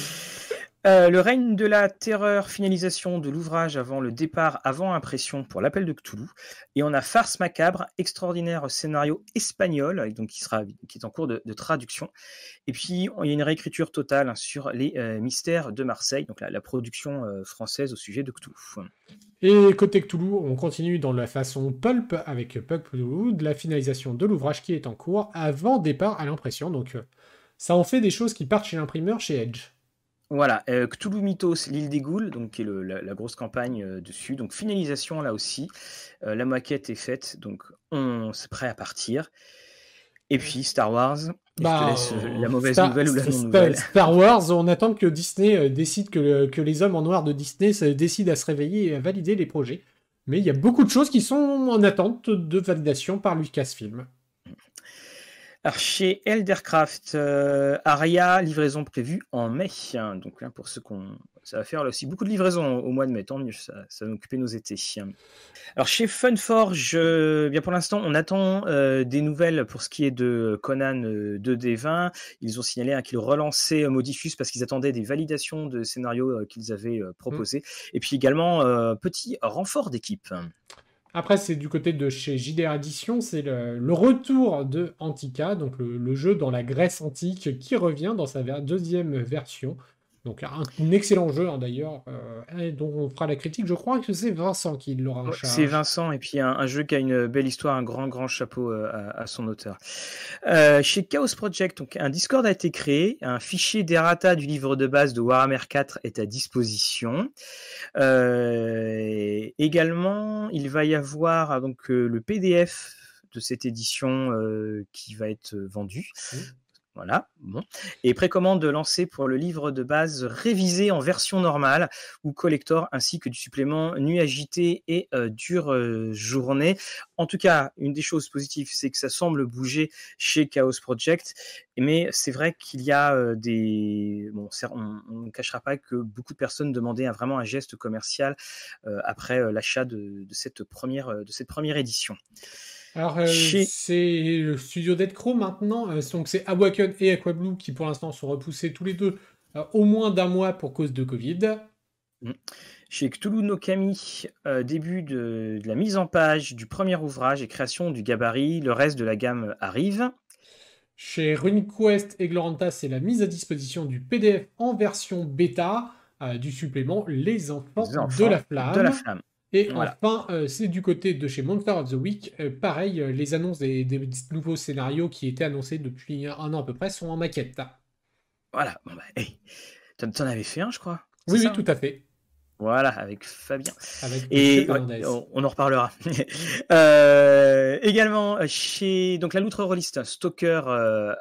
Euh, le règne de la terreur, finalisation de l'ouvrage avant le départ, avant impression pour l'appel de Cthulhu. Et on a Farce macabre, extraordinaire scénario espagnol, donc qui, sera, qui est en cours de, traduction. Et puis il y a une réécriture totale sur les euh, mystères de Marseille, donc la, production euh, française au sujet de Cthulhu. Et côté Cthulhu, on continue dans la façon pulp avec Pulp de la finalisation de l'ouvrage qui est en cours avant départ à l'impression. Donc ça en fait des choses qui partent chez l'imprimeur, chez Edge. Voilà, euh, Cthulhu Mythos, l'île des Ghouls, donc qui est la, grosse campagne euh, dessus. Donc finalisation là aussi. Euh, la maquette est faite, donc on est prêt à partir. Et puis Star Wars. Bah, la mauvaise nouvelle ou la non nouvelle. Star Wars, on attend que Disney décide que, que, les hommes en noir de Disney décident à se réveiller et à valider les projets. Mais il y a beaucoup de choses qui sont en attente de validation par Lucasfilm. Alors, chez Eldercraft, euh, Aria, livraison prévue en mai. Donc, pour ceux qu'on. Ça va faire aussi beaucoup de livraisons au mois de mai, tant mieux, ça, ça va occuper nos étés. Alors, chez Funforge, euh, bien pour l'instant, on attend euh, des nouvelles pour ce qui est de Conan 2D20. Ils ont signalé hein, qu'ils relançaient Modifus parce qu'ils attendaient des validations de scénarios qu'ils avaient proposés. Mmh. Et puis également, petit renfort d'équipe. Après, c'est du côté de chez JDR Edition, c'est le, retour de Antica, donc le, jeu dans la Grèce antique qui revient dans sa deuxième version. Donc un, excellent jeu hein, d'ailleurs, euh, dont on fera la critique. Je crois que c'est Vincent qui l'aura en charge. C'est Vincent, et puis un, jeu qui a une belle histoire, un grand grand chapeau euh, à, son auteur. Euh, chez Chaos Project, donc un Discord a été créé, un fichier d'errata du livre de base de Warhammer 4 est à disposition. également, il va y avoir donc le PDF de cette édition qui va être vendu. Voilà, bon. Et précommande lancée pour le livre de base révisé en version normale ou collector, ainsi que du supplément Nuit agitée et euh, Dure euh, journée. En tout cas, une des choses positives, c'est que ça semble bouger chez Chaos Project, mais c'est vrai qu'il y a euh, des... Bon, on ne cachera pas que beaucoup de personnes demandaient vraiment un geste commercial après l'achat de, de cette première édition. Alors, euh, c'est le studio Dead Crow maintenant. Euh, donc, c'est Awaken et Aquablue qui, pour l'instant, sont repoussés tous les deux euh, au moins d'un mois pour cause de Covid. Mm. Chez Cthulhu no Kami, début de, la mise en page du premier ouvrage et création du gabarit, le reste de la gamme arrive. Chez RuneQuest et Gloranta, c'est la mise à disposition du PDF en version bêta du supplément Les enfants, De la flamme. Et enfin, euh, c'est du côté de chez Monster of the Week. Euh, pareil, euh, les annonces des, nouveaux scénarios qui étaient annoncés depuis un an à peu près sont en maquette. Voilà, bon bah, hey. t'en avais fait un, je crois. Oui, oui, tout à fait. Voilà, avec Fabien. et on, en reparlera. également, chez donc la loutre Rolliste, Stalker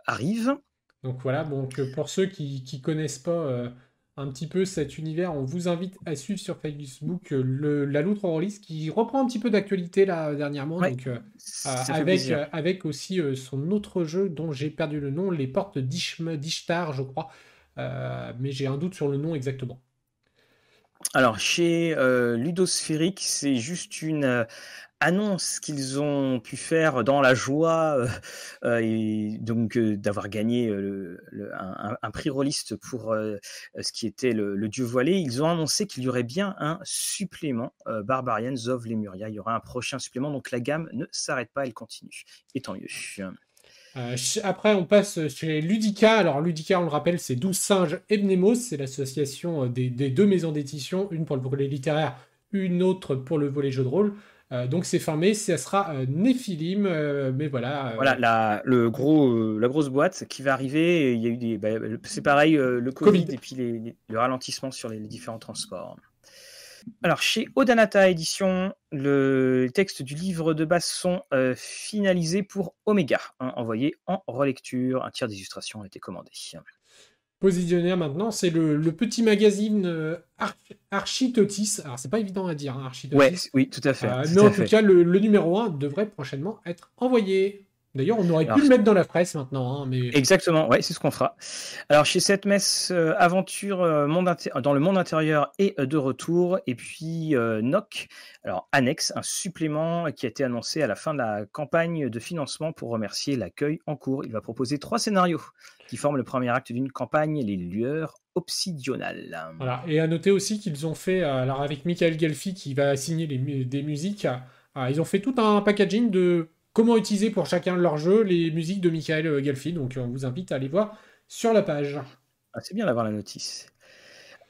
arrive. Donc voilà, donc pour ceux qui ne connaissent pas un petit peu cet univers, on vous invite à suivre sur Facebook euh, le, la Loutre Release qui reprend un petit peu d'actualité là dernièrement. donc, euh, euh, avec, avec aussi son autre jeu dont j'ai perdu le nom, Les Portes d'Ishtar, je crois. mais j'ai un doute sur le nom exactement. Alors, chez Ludosphérique, c'est juste une annoncent qu'ils ont pu faire dans la joie et donc d'avoir gagné un, prix rôliste pour ce qui était le, dieu voilé. Ils ont annoncé qu'il y aurait bien un supplément Barbarians of Lemuria. Il y aura un prochain supplément, donc la gamme ne s'arrête pas, elle continue. Et tant mieux. Euh, après, on passe chez Ludica. Alors, Ludica, on le rappelle, c'est 12 singes et Mnemos. C'est l'association euh, des, deux maisons d'édition, une pour le volet littéraire, une autre pour le volet jeu de rôle. Euh, donc, c'est fermé. Ça sera Néphilim. mais voilà. Voilà, la, le gros, la grosse boîte qui va arriver. Il y a eu des. Bah, c'est pareil, le COVID, et puis le ralentissement sur les différents transports. Alors, chez Odanata Édition, le texte du livre de base sont euh, finalisés pour Omega, hein, envoyé en relecture. Un tiers d'illustration a été commandé. Positionnaire maintenant, c'est le, petit magazine euh, Architotis. Alors, c'est pas évident à dire, hein, Architotis. oui, tout à fait. Euh, mais en tout cas, le, le numéro 1 devrait prochainement être envoyé. D'ailleurs, on aurait pu le mettre dans la presse maintenant. Hein, mais... Exactement, ouais, c'est ce qu'on fera. Alors, chez cette messe euh, aventure euh, dans le monde intérieur et euh, de retour, et puis NOC, alors annexe, un supplément qui a été annoncé à la fin de la campagne de financement pour remercier l'accueil en cours. Il va proposer trois scénarios qui forment le premier acte d'une campagne, les lueurs obsidionales. Voilà, et à noter aussi qu'ils ont fait, alors avec Michael Gelfi qui va signer les, des musiques, ils ont fait tout un packaging de comment utiliser pour chacun de leurs jeux les musiques de Michael euh, Gelfi. Donc on vous invite à aller voir sur la page. Ah, c'est bien d'avoir la notice.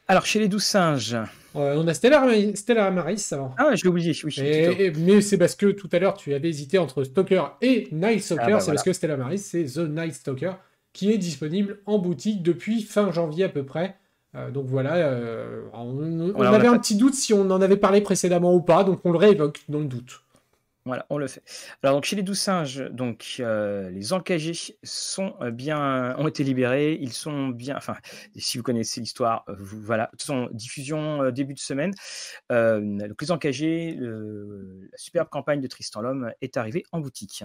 Alors, chez les douze singes. on a Stella, Stella Amaris avant. Ah, je l'ai oublié, oui. mais c'est parce que tout à l'heure, tu avais hésité entre Stalker et Night Stalker. Ah, bah c'est parce que Stella Amaris, c'est The Night Stalker, qui est disponible en boutique depuis fin janvier à peu près. Euh, donc voilà, euh, on, avait un petit doute si on en avait parlé précédemment ou pas, donc on le réévoque dans le doute. Voilà, on le fait. Alors donc chez les douze singes, donc euh, les encagés sont euh, bien, ont été libérés. Ils sont bien, enfin, si vous connaissez l'histoire, euh, vous, voilà, sont diffusion début de semaine. donc les encagés, la superbe campagne de Tristan l'homme est arrivée en boutique.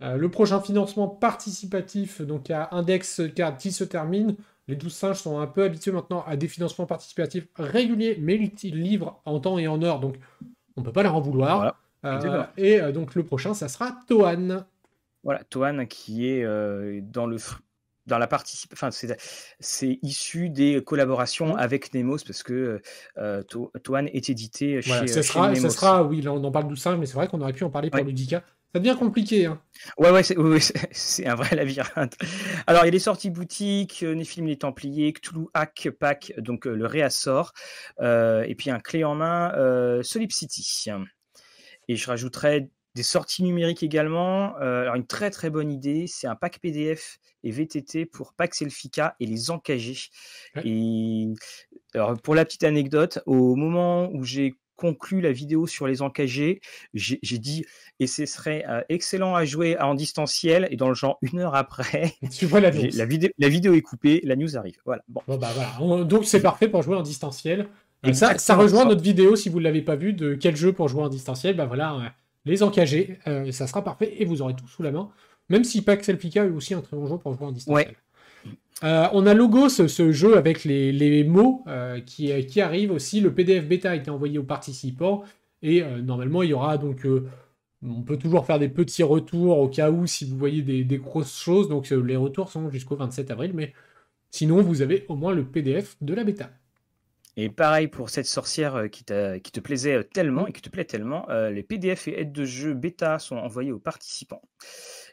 le prochain financement participatif, donc à Index Card qui se termine. Les douze singes sont un peu habitués maintenant à des financements participatifs réguliers, mais ils livrent en temps et en heure, donc on ne peut pas leur en vouloir. Voilà. Euh, et euh, donc le prochain, ça sera Toan. Voilà, Toan qui est euh, dans le dans la partie, enfin c'est issu des collaborations mmh. avec Nemos parce que euh, Toan est édité chez, ce sera, Ce sera, oui, là on en parle doucement, mais c'est vrai qu'on aurait pu en parler pour Ludica. Ça devient compliqué. Hein. Ouais, ouais, c'est un vrai labyrinthe. Alors, il y a les sorties boutiques, Néphilim les Templiers, Cthulhu Hack Pack, donc le réassort, euh, et puis un clé en main, euh, Solip City. Et je rajouterais des sorties numériques également. Euh, alors une très très bonne idée, c'est un pack PDF et VTT pour Pax Elfica et les encagés. Et alors pour la petite anecdote, au moment où j'ai conclu la vidéo sur les encagés, j'ai dit et ce serait euh, excellent à jouer en distanciel et dans le genre une heure après, tu vois la, la, vidéo, la vidéo est coupée, la news arrive. Voilà. Bon. bah voilà. Donc c'est parfait pour jouer en distanciel. Ça, ça rejoint notre vidéo, si vous ne l'avez pas vu, de quel jeu pour jouer en distanciel. Bah voilà, euh, les encagés, euh, ça sera parfait et vous aurez tout sous la main. Même si Pax Elfica est aussi un très bon jeu pour jouer en distanciel. Euh, on a Logos, ce jeu avec les, mots qui, qui, arrive aussi. Le PDF bêta a été envoyé aux participants et normalement il y aura donc. on peut toujours faire des petits retours au cas où si vous voyez des, des grosses choses. Donc les retours sont jusqu'au 27 avril, mais sinon vous avez au moins le PDF de la bêta. Et pareil pour cette sorcière euh, qui, te plaisait euh, tellement et qui te plaît tellement, euh, les PDF et aides de jeu bêta sont envoyés aux participants.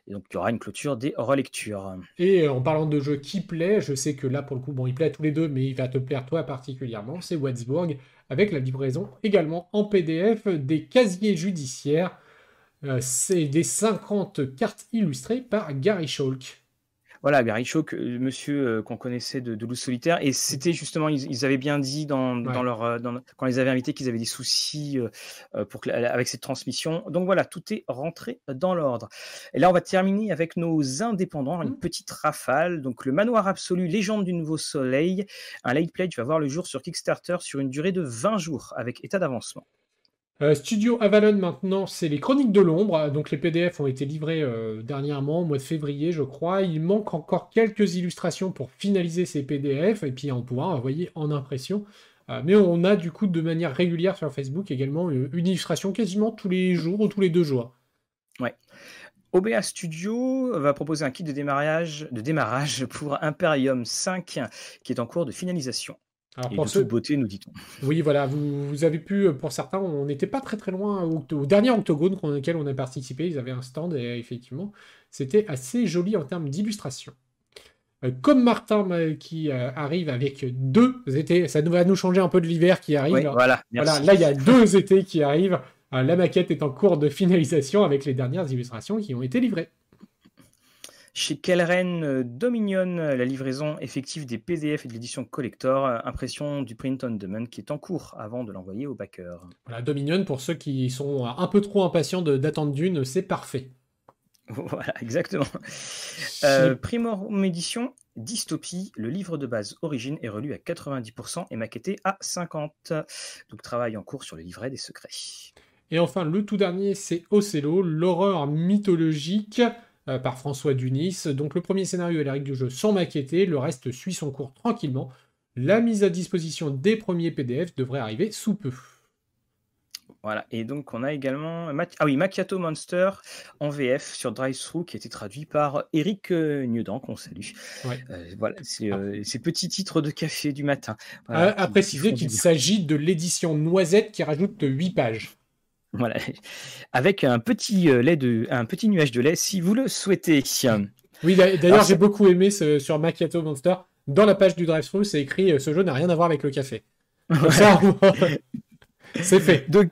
Et donc il y aura une clôture des relectures. Et en parlant de jeux qui plaît, je sais que là pour le coup, bon, il plaît à tous les deux, mais il va te plaire toi particulièrement, c'est Wadsburg, avec la livraison également en PDF des casiers judiciaires. c'est des 50 cartes illustrées par Gary Schalk. Voilà, Gary Shaw, monsieur euh, qu'on connaissait de, de Loup Solitaire. Et c'était justement, ils, avaient bien dit dans, leur, euh, quand ils les avaient invités qu'ils avaient des soucis euh, pour avec cette transmission. Donc voilà, tout est rentré dans l'ordre. Et là, on va terminer avec nos indépendants, une mmh. petite rafale. Donc le Manoir Absolu, Légende du Nouveau Soleil. Un late pledge va voir le jour sur Kickstarter sur une durée de 20 jours avec état d'avancement. Euh, Studio Avalon maintenant, c'est les Chroniques de l'ombre. Donc les PDF ont été livrés euh, dernièrement, au mois de février, je crois. Il manque encore quelques illustrations pour finaliser ces PDF et puis en pouvoir envoyer en impression. mais on a du coup de manière régulière sur Facebook également une illustration quasiment tous les jours ou tous les deux jours. OBA Studio va proposer un kit de démarrage, de démarrage pour Imperium 5 qui est en cours de finalisation. Alors, et pour de toute beauté, nous dit-on. Oui, voilà, vous, avez pu, pour certains, on n'était pas très très loin au, dernier octogone auquel on a participé, ils avaient un stand et effectivement, c'était assez joli en termes d'illustration. Euh, comme Martin euh, qui euh, arrive avec deux étés, ça va nous changer un peu de l'hiver qui arrive. voilà, voilà, là il y a deux étés qui arrivent. La maquette est en cours de finalisation avec les dernières illustrations qui ont été livrées. Chez Kellren Dominion, la livraison effective des PDF et de l'édition collector, impression du print on demand qui est en cours avant de l'envoyer au backer. Voilà, Dominion, pour ceux qui sont un peu trop impatients d'attendre d'une, c'est parfait. Voilà, exactement. Euh, Primor Édition, Dystopie, le livre de base Origine est relu à 90% et maquetté à 50%. Donc travail en cours sur le livret des secrets. Et enfin, le tout dernier, c'est Ocelo, l'horreur mythologique euh, par François Dunis. Donc le premier scénario et les règles du jeu sont maquettés, le reste suit son cours tranquillement. La mise à disposition des premiers PDF devrait arriver sous peu. Voilà, et donc on a également ah oui, Macchiato Monster en VF sur Drive-Thru qui a été traduit par Eric euh, Niedan, qu'on salue. Euh, voilà, c'est ah. euh, ces petits titres de café du matin. Voilà, à, préciser qu'il s'agit de l'édition Noisette qui rajoute 8 pages. Voilà, avec un petit, lait de, un petit nuage de lait si vous le souhaitez. Oui, d'ailleurs, j'ai beaucoup aimé ce, sur Macchiato Monster. Dans la page du drive-thru, c'est écrit Ce jeu n'a rien à voir avec le café. c'est fait. Donc,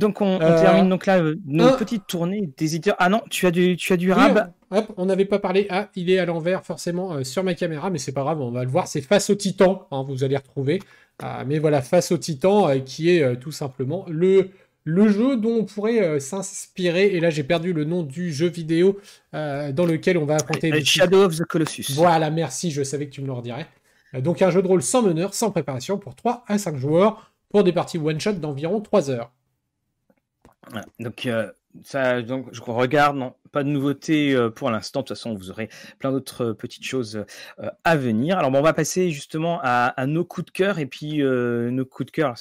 donc on, euh, termine donc là euh, nos petites tournées d'éditeurs. Ah non, tu as du, tu as du rab. hop, on n'avait pas parlé. Ah, il est à l'envers forcément euh, sur ma caméra, mais c'est pas grave, on va le voir. C'est face au Titan, hein, vous allez retrouver. Ah, mais voilà, face au Titan, qui est tout simplement le, le jeu dont on pourrait s'inspirer. Et là, j'ai perdu le nom du jeu vidéo dans lequel on va affronter. Shadow of the Colossus. Voilà, merci, je savais que tu me le redirais. donc un jeu de rôle sans meneur, sans préparation pour 3 à 5 joueurs pour des parties one-shot d'environ 3 heures. Donc, euh, ça, donc, je regarde, non, pas de nouveautés euh, pour l'instant. De toute façon, vous aurez plein d'autres euh, petites choses à venir. Alors, bon, on va passer justement à, nos coups de cœur et puis nos coups de cœur.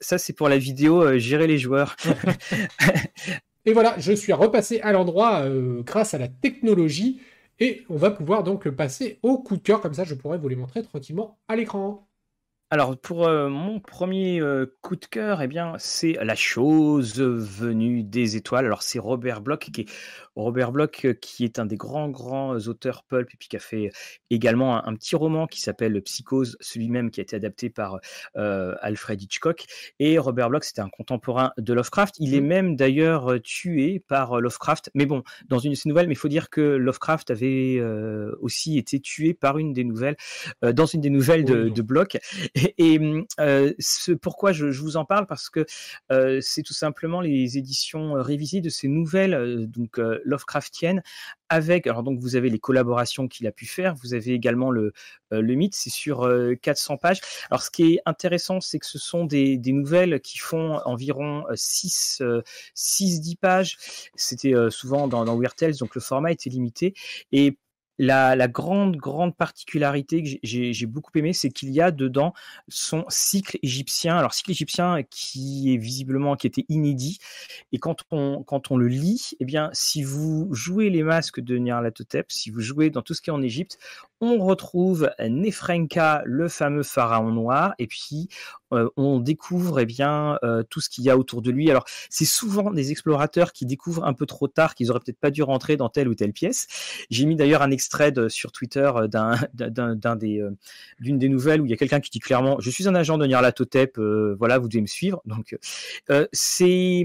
ça, c'est pour la vidéo gérer les joueurs. et voilà, je suis repassé à l'endroit grâce à la technologie et on va pouvoir donc passer au coup de cœur. Comme ça, je pourrais vous les montrer tranquillement à l'écran. Alors pour euh, mon premier euh, coup de cœur, eh bien c'est la chose venue des étoiles. Alors c'est Robert Bloch qui est Robert Bloch, euh, qui est un des grands, grands auteurs pulp, et puis qui a fait également un, petit roman qui s'appelle Psychose, celui-même qui a été adapté par Alfred Hitchcock. Et Robert Bloch, c'était un contemporain de Lovecraft. Il est mmh. même d'ailleurs tué par Lovecraft. Mais bon, dans une de ses nouvelles, mais il faut dire que Lovecraft avait aussi été tué par une des nouvelles, dans une des nouvelles de, de Bloch. Et, ce, pourquoi je, vous en parle Parce que c'est tout simplement les éditions révisées de ces nouvelles. donc, Lovecraftienne avec, alors donc vous avez les collaborations qu'il a pu faire, vous avez également le, euh, le mythe, c'est sur 400 euh, pages. Alors ce qui est intéressant, c'est que ce sont des, nouvelles qui font environ 6, 6 10 pages. C'était euh, souvent dans, Weird Tales, donc le format était limité. Et la, grande, grande particularité que j'ai beaucoup aimé, c'est qu'il y a dedans son cycle égyptien. Alors, cycle égyptien qui est visiblement, qui était inédit. Et quand on, quand on le lit, eh bien, si vous jouez les masques de Nyarlathotep, si vous jouez dans tout ce qui est en Égypte, on retrouve Nefrenka, le fameux pharaon noir, et puis euh, on découvre eh bien euh, tout ce qu'il y a autour de lui. Alors c'est souvent des explorateurs qui découvrent un peu trop tard qu'ils auraient peut-être pas dû rentrer dans telle ou telle pièce. J'ai mis d'ailleurs un extrait sur Twitter euh, d'une des nouvelles où il y a quelqu'un qui dit clairement je suis un agent de Nyarlathotep, voilà vous devez me suivre. Donc c'est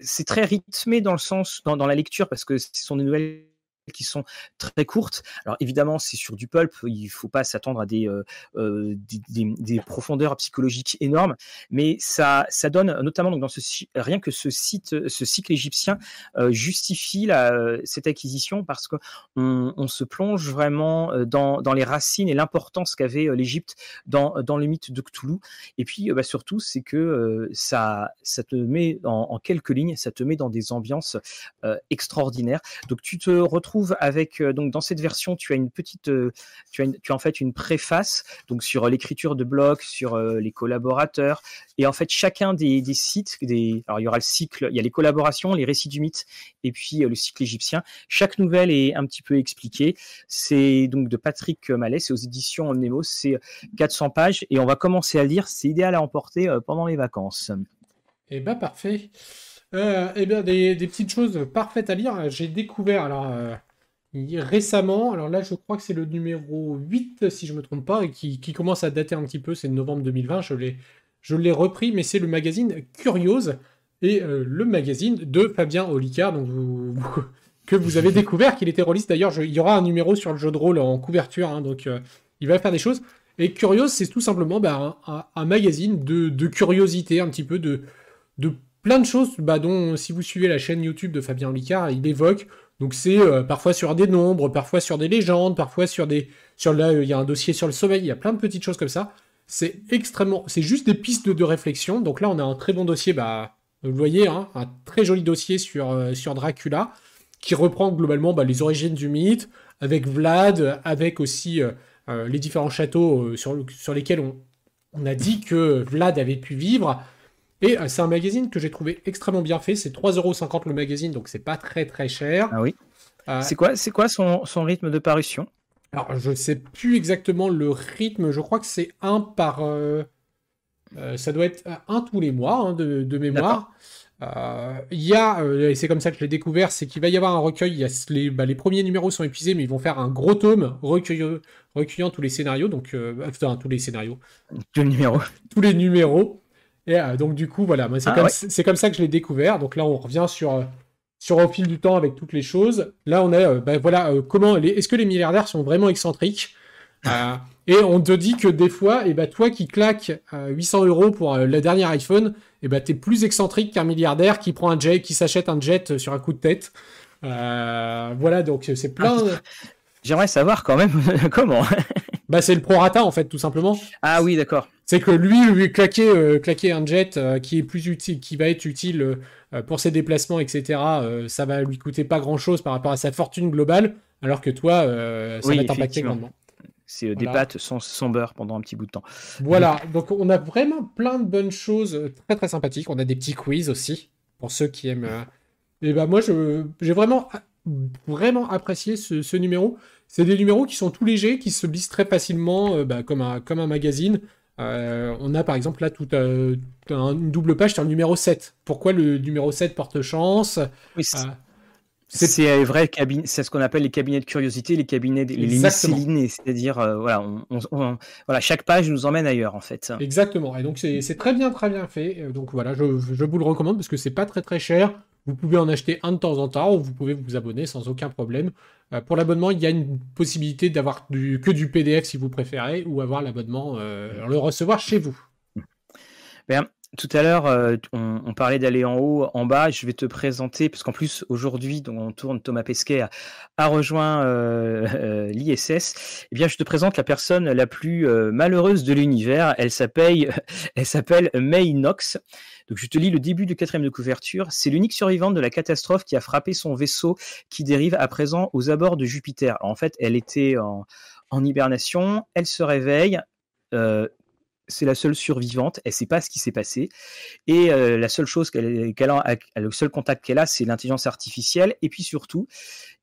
c'est très rythmé dans le sens dans, dans la lecture parce que ce sont des nouvelles qui sont très courtes. Alors évidemment, c'est sur du pulp, il ne faut pas s'attendre à des, euh, euh, des, profondeurs psychologiques énormes, mais ça, ça donne notamment donc dans ce rien que ce cycle égyptien euh, justifie cette acquisition parce qu'on on se plonge vraiment dans, les racines et l'importance qu'avait l'Égypte dans, dans le mythe de Cthulhu. Et puis bah, surtout, c'est que ça, te met en, quelques lignes, ça te met dans des ambiances extraordinaires. Donc tu te retrouves avec donc dans cette version, tu as une petite, tu as, tu as en fait une préface donc sur l'écriture de blocs, sur les collaborateurs et en fait chacun des, sites, alors il y aura le cycle, il y a les collaborations, les récits du mythe et puis le cycle égyptien. Chaque nouvelle est un petit peu expliquée. C'est donc de Patrick Mallet, c'est aux éditions Nemo, c'est 400 pages et on va commencer à lire. C'est idéal à emporter pendant les vacances. Eh ben parfait. Euh, eh bien, des, petites choses parfaites à lire. J'ai découvert, alors, euh, récemment, alors là, je crois que c'est le numéro 8, si je ne me trompe pas, et qui, commence à dater un petit peu, c'est novembre 2020, je l'ai, repris, mais c'est le magazine Curiose, et euh, le magazine de Fabien Olicard, donc que vous avez découvert qu'il était release. D'ailleurs, il y aura un numéro sur le jeu de rôle en couverture, hein, donc il va faire des choses. Et Curiose, c'est tout simplement bah, un, magazine de, curiosité, un petit peu de, de plein de choses bah, dont, si vous suivez la chaîne YouTube de Fabien Licard, il évoque. Donc c'est euh, parfois sur des nombres, parfois sur des légendes, parfois sur des... Sur là, il y a un dossier sur le sommeil, il y a plein de petites choses comme ça. C'est extrêmement... C'est juste des pistes de, réflexion. Donc là, on a un très bon dossier, bah, vous voyez, hein, un très joli dossier sur, euh, Dracula, qui reprend globalement bah, les origines du mythe, avec Vlad, avec aussi euh, les différents châteaux sur, sur lesquels on, on a dit que Vlad avait pu vivre, et euh, c'est un magazine que j'ai trouvé extrêmement bien fait. C'est 3,50€ le magazine, donc c'est pas très très cher. Ah oui. Euh, c'est quoi, c'est quoi son, son, rythme de parution? Alors je sais plus exactement le rythme. Je crois que c'est un par. Euh, ça doit être un tous les mois hein, de, de, mémoire. Il y a, et c'est comme ça que je l'ai découvert, c'est qu'il va y avoir un recueil. Il y a les, bah, les, premiers numéros sont épuisés, mais ils vont faire un gros tome recueillant, recueillant tous les scénarios. Donc, enfin, tous les scénarios. Tous les numéros. tous les numéros. Et euh, donc, du coup, voilà, c'est ah, comme, comme, ça que je l'ai découvert. Donc là, on revient sur, euh, sur au fil du temps avec toutes les choses. Là, on est, euh, ben, voilà, comment, est-ce que les milliardaires sont vraiment excentriques? Et on te dit que des fois, et eh ben, toi qui claques 800 euros pour le dernier iPhone, et eh ben, t'es plus excentrique qu'un milliardaire qui prend un jet, qui s'achète un jet sur un coup de tête. voilà, donc c'est plein. Ah, j'aimerais savoir quand même comment? Bah, c'est le prorata en fait, tout simplement. Ah oui, d'accord. C'est que lui, lui claquer, euh, claquer un jet euh, qui est plus utile, qui va être utile euh, pour ses déplacements, etc. ça va lui coûter pas grand chose par rapport à sa fortune globale, alors que toi, ça va t'impacter grandement. C'est des pâtes sans, beurre pendant un petit bout de temps. Voilà, donc on a vraiment plein de bonnes choses très très sympathiques. On a des petits quiz aussi pour ceux qui aiment. Et bah moi, j'ai vraiment vraiment apprécié ce, numéro. C'est des numéros qui sont tout légers, qui se lisent très facilement, bah, comme, un, comme un magazine. Euh, on a par exemple là tout euh, une double page sur le numéro 7. Pourquoi le numéro 7 porte chance? Oui, c'est euh, vrai c'est ce qu'on appelle les cabinets de curiosité, les cabinets, les c'est-à-dire voilà, voilà, chaque page nous emmène ailleurs en fait. Exactement. Et donc c'est très bien, très bien fait. Donc voilà, je, je vous le recommande parce que c'est pas très très cher. Vous pouvez en acheter un de temps en temps ou vous pouvez vous abonner sans aucun problème. Euh, pour l'abonnement, il y a une possibilité d'avoir que du PDF si vous préférez ou avoir l'abonnement, euh, le recevoir chez vous. Tout à l'heure, euh, on, parlait d'aller en haut, en bas. Je vais te présenter, parce qu'en plus, aujourd'hui, on tourne, Thomas Pesquet a, rejoint l'ISS. Eh bien, je te présente la personne la plus malheureuse de l'univers. Elle s'appelle, elle s'appelle May Knox. Donc je te lis le début du quatrième de couverture. C'est l'unique survivante de la catastrophe qui a frappé son vaisseau qui dérive à présent aux abords de Jupiter. en fait, elle était en, hibernation, elle se réveille. Euh, c'est la seule survivante, elle ne sait pas ce qui s'est passé, et euh, la seule chose qu'elle a, le seul contact qu'elle a, c'est l'intelligence artificielle, et puis surtout,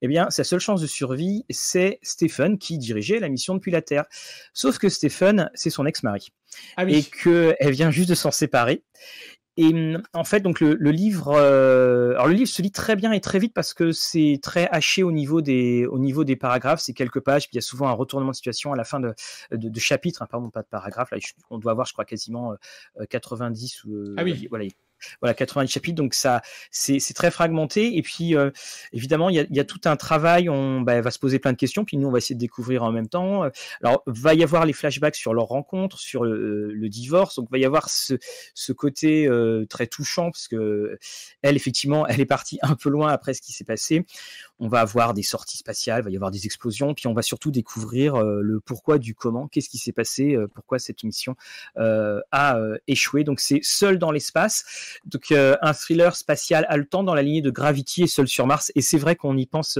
eh bien, sa seule chance de survie, c'est Stephen qui dirigeait la mission depuis la Terre. Sauf que Stephen, c'est son ex-mari, ah et qu'elle vient juste de s'en séparer, et hum, en fait, donc le, livre, euh, alors le livre se lit très bien et très vite parce que c'est très haché au niveau des, au niveau des paragraphes. C'est quelques pages, puis il y a souvent un retournement de situation à la fin de, de, de chapitre, hein, pardon, pas de paragraphe. Là, on doit avoir, je crois, quasiment 90 euh, ou ah oui. voilà, voilà 90 chapitres donc ça c'est très fragmenté et puis euh, évidemment il y a, tout un travail on bah, va se poser plein de questions puis nous on va essayer de découvrir en même temps alors va y avoir les flashbacks sur leur rencontre sur le, le divorce donc va y avoir ce, côté euh, très touchant parce que elle effectivement elle est partie un peu loin après ce qui s'est passé on va avoir des sorties spatiales, va y avoir des explosions, puis on va surtout découvrir euh, le pourquoi du comment, qu'est-ce qui s'est passé, pourquoi cette mission a échoué. Donc c'est seul dans l'espace. Donc un thriller spatial haletant dans la lignée de Gravity et Seul sur Mars. Et c'est vrai qu'on y pense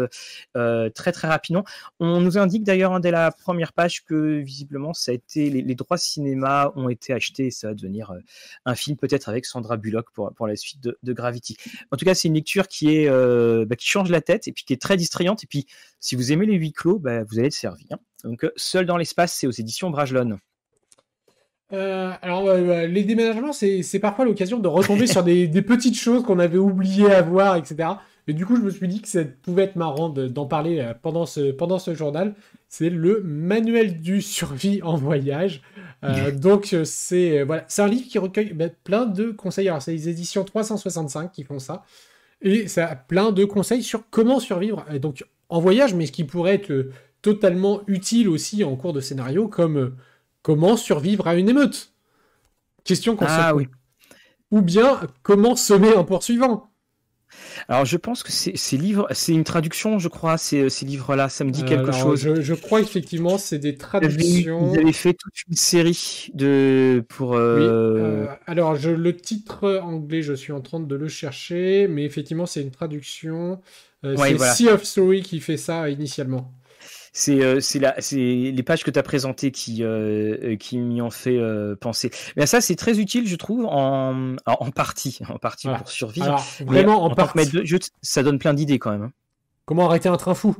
très très rapidement. On nous indique d'ailleurs hein, dès la première page que visiblement ça été les, droits cinéma ont été achetés et ça va devenir un film peut-être avec Sandra Bullock pour, la suite de, Gravity. En tout cas, c'est une lecture bah, qui change la tête et puis qui est très distrayante. Et puis si vous aimez les huis clos, bah, vous allez être servi. Donc Seul dans l'espace, c'est aux éditions Brajlon. Euh, alors, les déménagements, c'est parfois l'occasion de retomber sur des, petites choses qu'on avait oublié à voir, etc. Et du coup, je me suis dit que ça pouvait être marrant d'en parler euh, pendant ce, pendant ce journal. C'est le manuel du survie en voyage. Euh, donc, c'est voilà, un livre qui recueille bah, plein de conseils. Alors, c'est les éditions 365 qui font ça. Et ça a plein de conseils sur comment survivre. donc, en voyage, mais ce qui pourrait être totalement utile aussi en cours de scénario, comme comment survivre à une émeute? Question qu'on ah, oui. Ou bien comment semer un poursuivant? Alors, je pense que ces livres, c'est une traduction, je crois, ces, ces livres-là. Ça me dit quelque chose. Je, crois effectivement, c'est des traductions. Vous avez fait toute une série de pour. Euh, oui. Euh, alors, je, le titre anglais, je suis en train de le chercher, mais effectivement, c'est une traduction. Euh, c'est Sea of Story qui fait ça initialement c'est euh, c'est les pages que tu as présentées qui euh, euh, qui m'y ont fait penser. Mais ça c'est très utile je trouve en en partie en partie pour survivre. vraiment en, partie. ça donne plein d'idées quand même. Hein. Comment arrêter un train fou?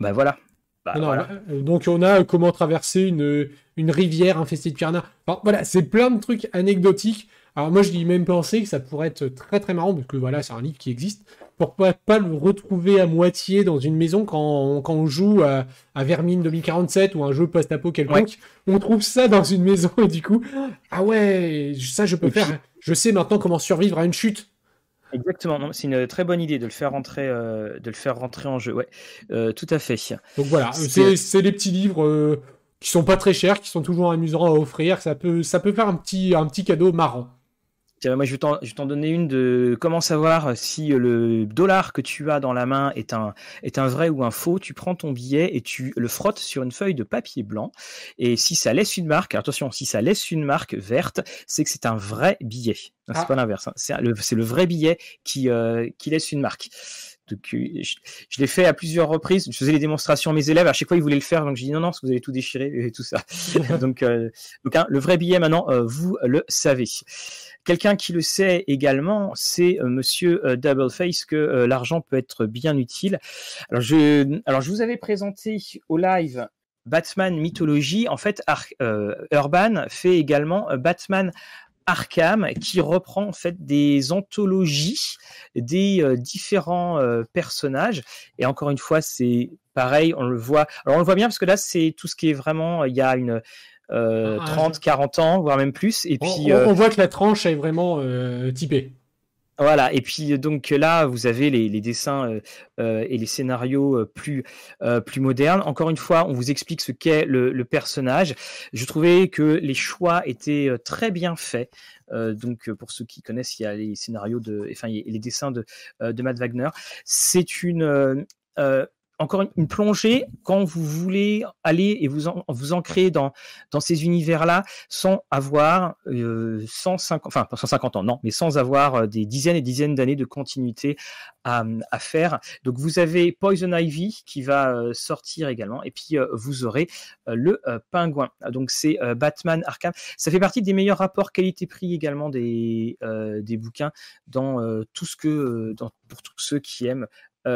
Bah voilà. Bah, donc on a comment traverser une, une rivière infestée de piranhas. voilà, c'est plein de trucs anecdotiques. Alors moi je dis même penser que ça pourrait être très très marrant parce que voilà c'est un livre qui existe pourquoi pas le retrouver à moitié dans une maison quand on, quand on joue à, Vermine 2047 ou un jeu post-apo quelconque. On trouve ça dans une maison et du coup, ah ouais, ça je peux faire. Je sais maintenant comment survivre à une chute. Exactement, c'est une très bonne idée de le faire rentrer, euh, de le faire rentrer en jeu. Ouais, euh, tout à fait. Donc voilà, c'est des petits livres euh, qui sont pas très chers, qui sont toujours amusants à offrir. Ça peut, ça peut faire un petit, un petit cadeau marrant moi, je vais t'en donner une de comment savoir si le dollar que tu as dans la main est un, est un vrai ou un faux. Tu prends ton billet et tu le frottes sur une feuille de papier blanc. Et si ça laisse une marque, attention, si ça laisse une marque verte, c'est que c'est un vrai billet. C'est ah. pas l'inverse. Hein. C'est le, le, vrai billet qui, euh, qui laisse une marque. Donc, euh, je, l'ai fait à plusieurs reprises. Je faisais les démonstrations à mes élèves. À chaque fois, ils voulaient le faire. Donc, je dis non, non, parce que vous allez tout déchirer et tout ça. donc, euh, donc hein, le vrai billet, maintenant, vous le savez. Quelqu'un qui le sait également, c'est euh, Monsieur euh, Doubleface que euh, l'argent peut être bien utile. Alors je, alors je vous avais présenté au live Batman Mythologie. En fait, Urban fait également Batman Arkham qui reprend en fait des anthologies des différents personnages et encore une fois c'est pareil on le voit alors on le voit bien parce que là c'est tout ce qui est vraiment il y a une 30, 40 euh, ans, voire même plus. Et puis, on, voit que la tranche est vraiment euh, typée. Voilà, et puis donc là, vous avez les, dessins euh, et les scénarios plus, plus modernes. Encore une fois, on vous explique ce qu'est le, personnage. Je trouvais que les choix étaient très bien faits. donc pour ceux qui connaissent, il y a les scénarios de, enfin, les dessins de, de Matt Wagner. C'est une encore une, plongée quand vous voulez aller et vous vous ancrer dans dans ces univers-là sans avoir euh, 150 enfin pas 150 ans non mais sans avoir euh, des dizaines et dizaines d'années de continuité à, à, faire. Donc vous avez Poison Ivy qui va euh, sortir également et puis euh, vous aurez le pingouin. Donc c'est Batman Arkham. Ça fait partie des meilleurs rapports qualité-prix également des des bouquins dans tout ce que pour tous ceux qui aiment euh,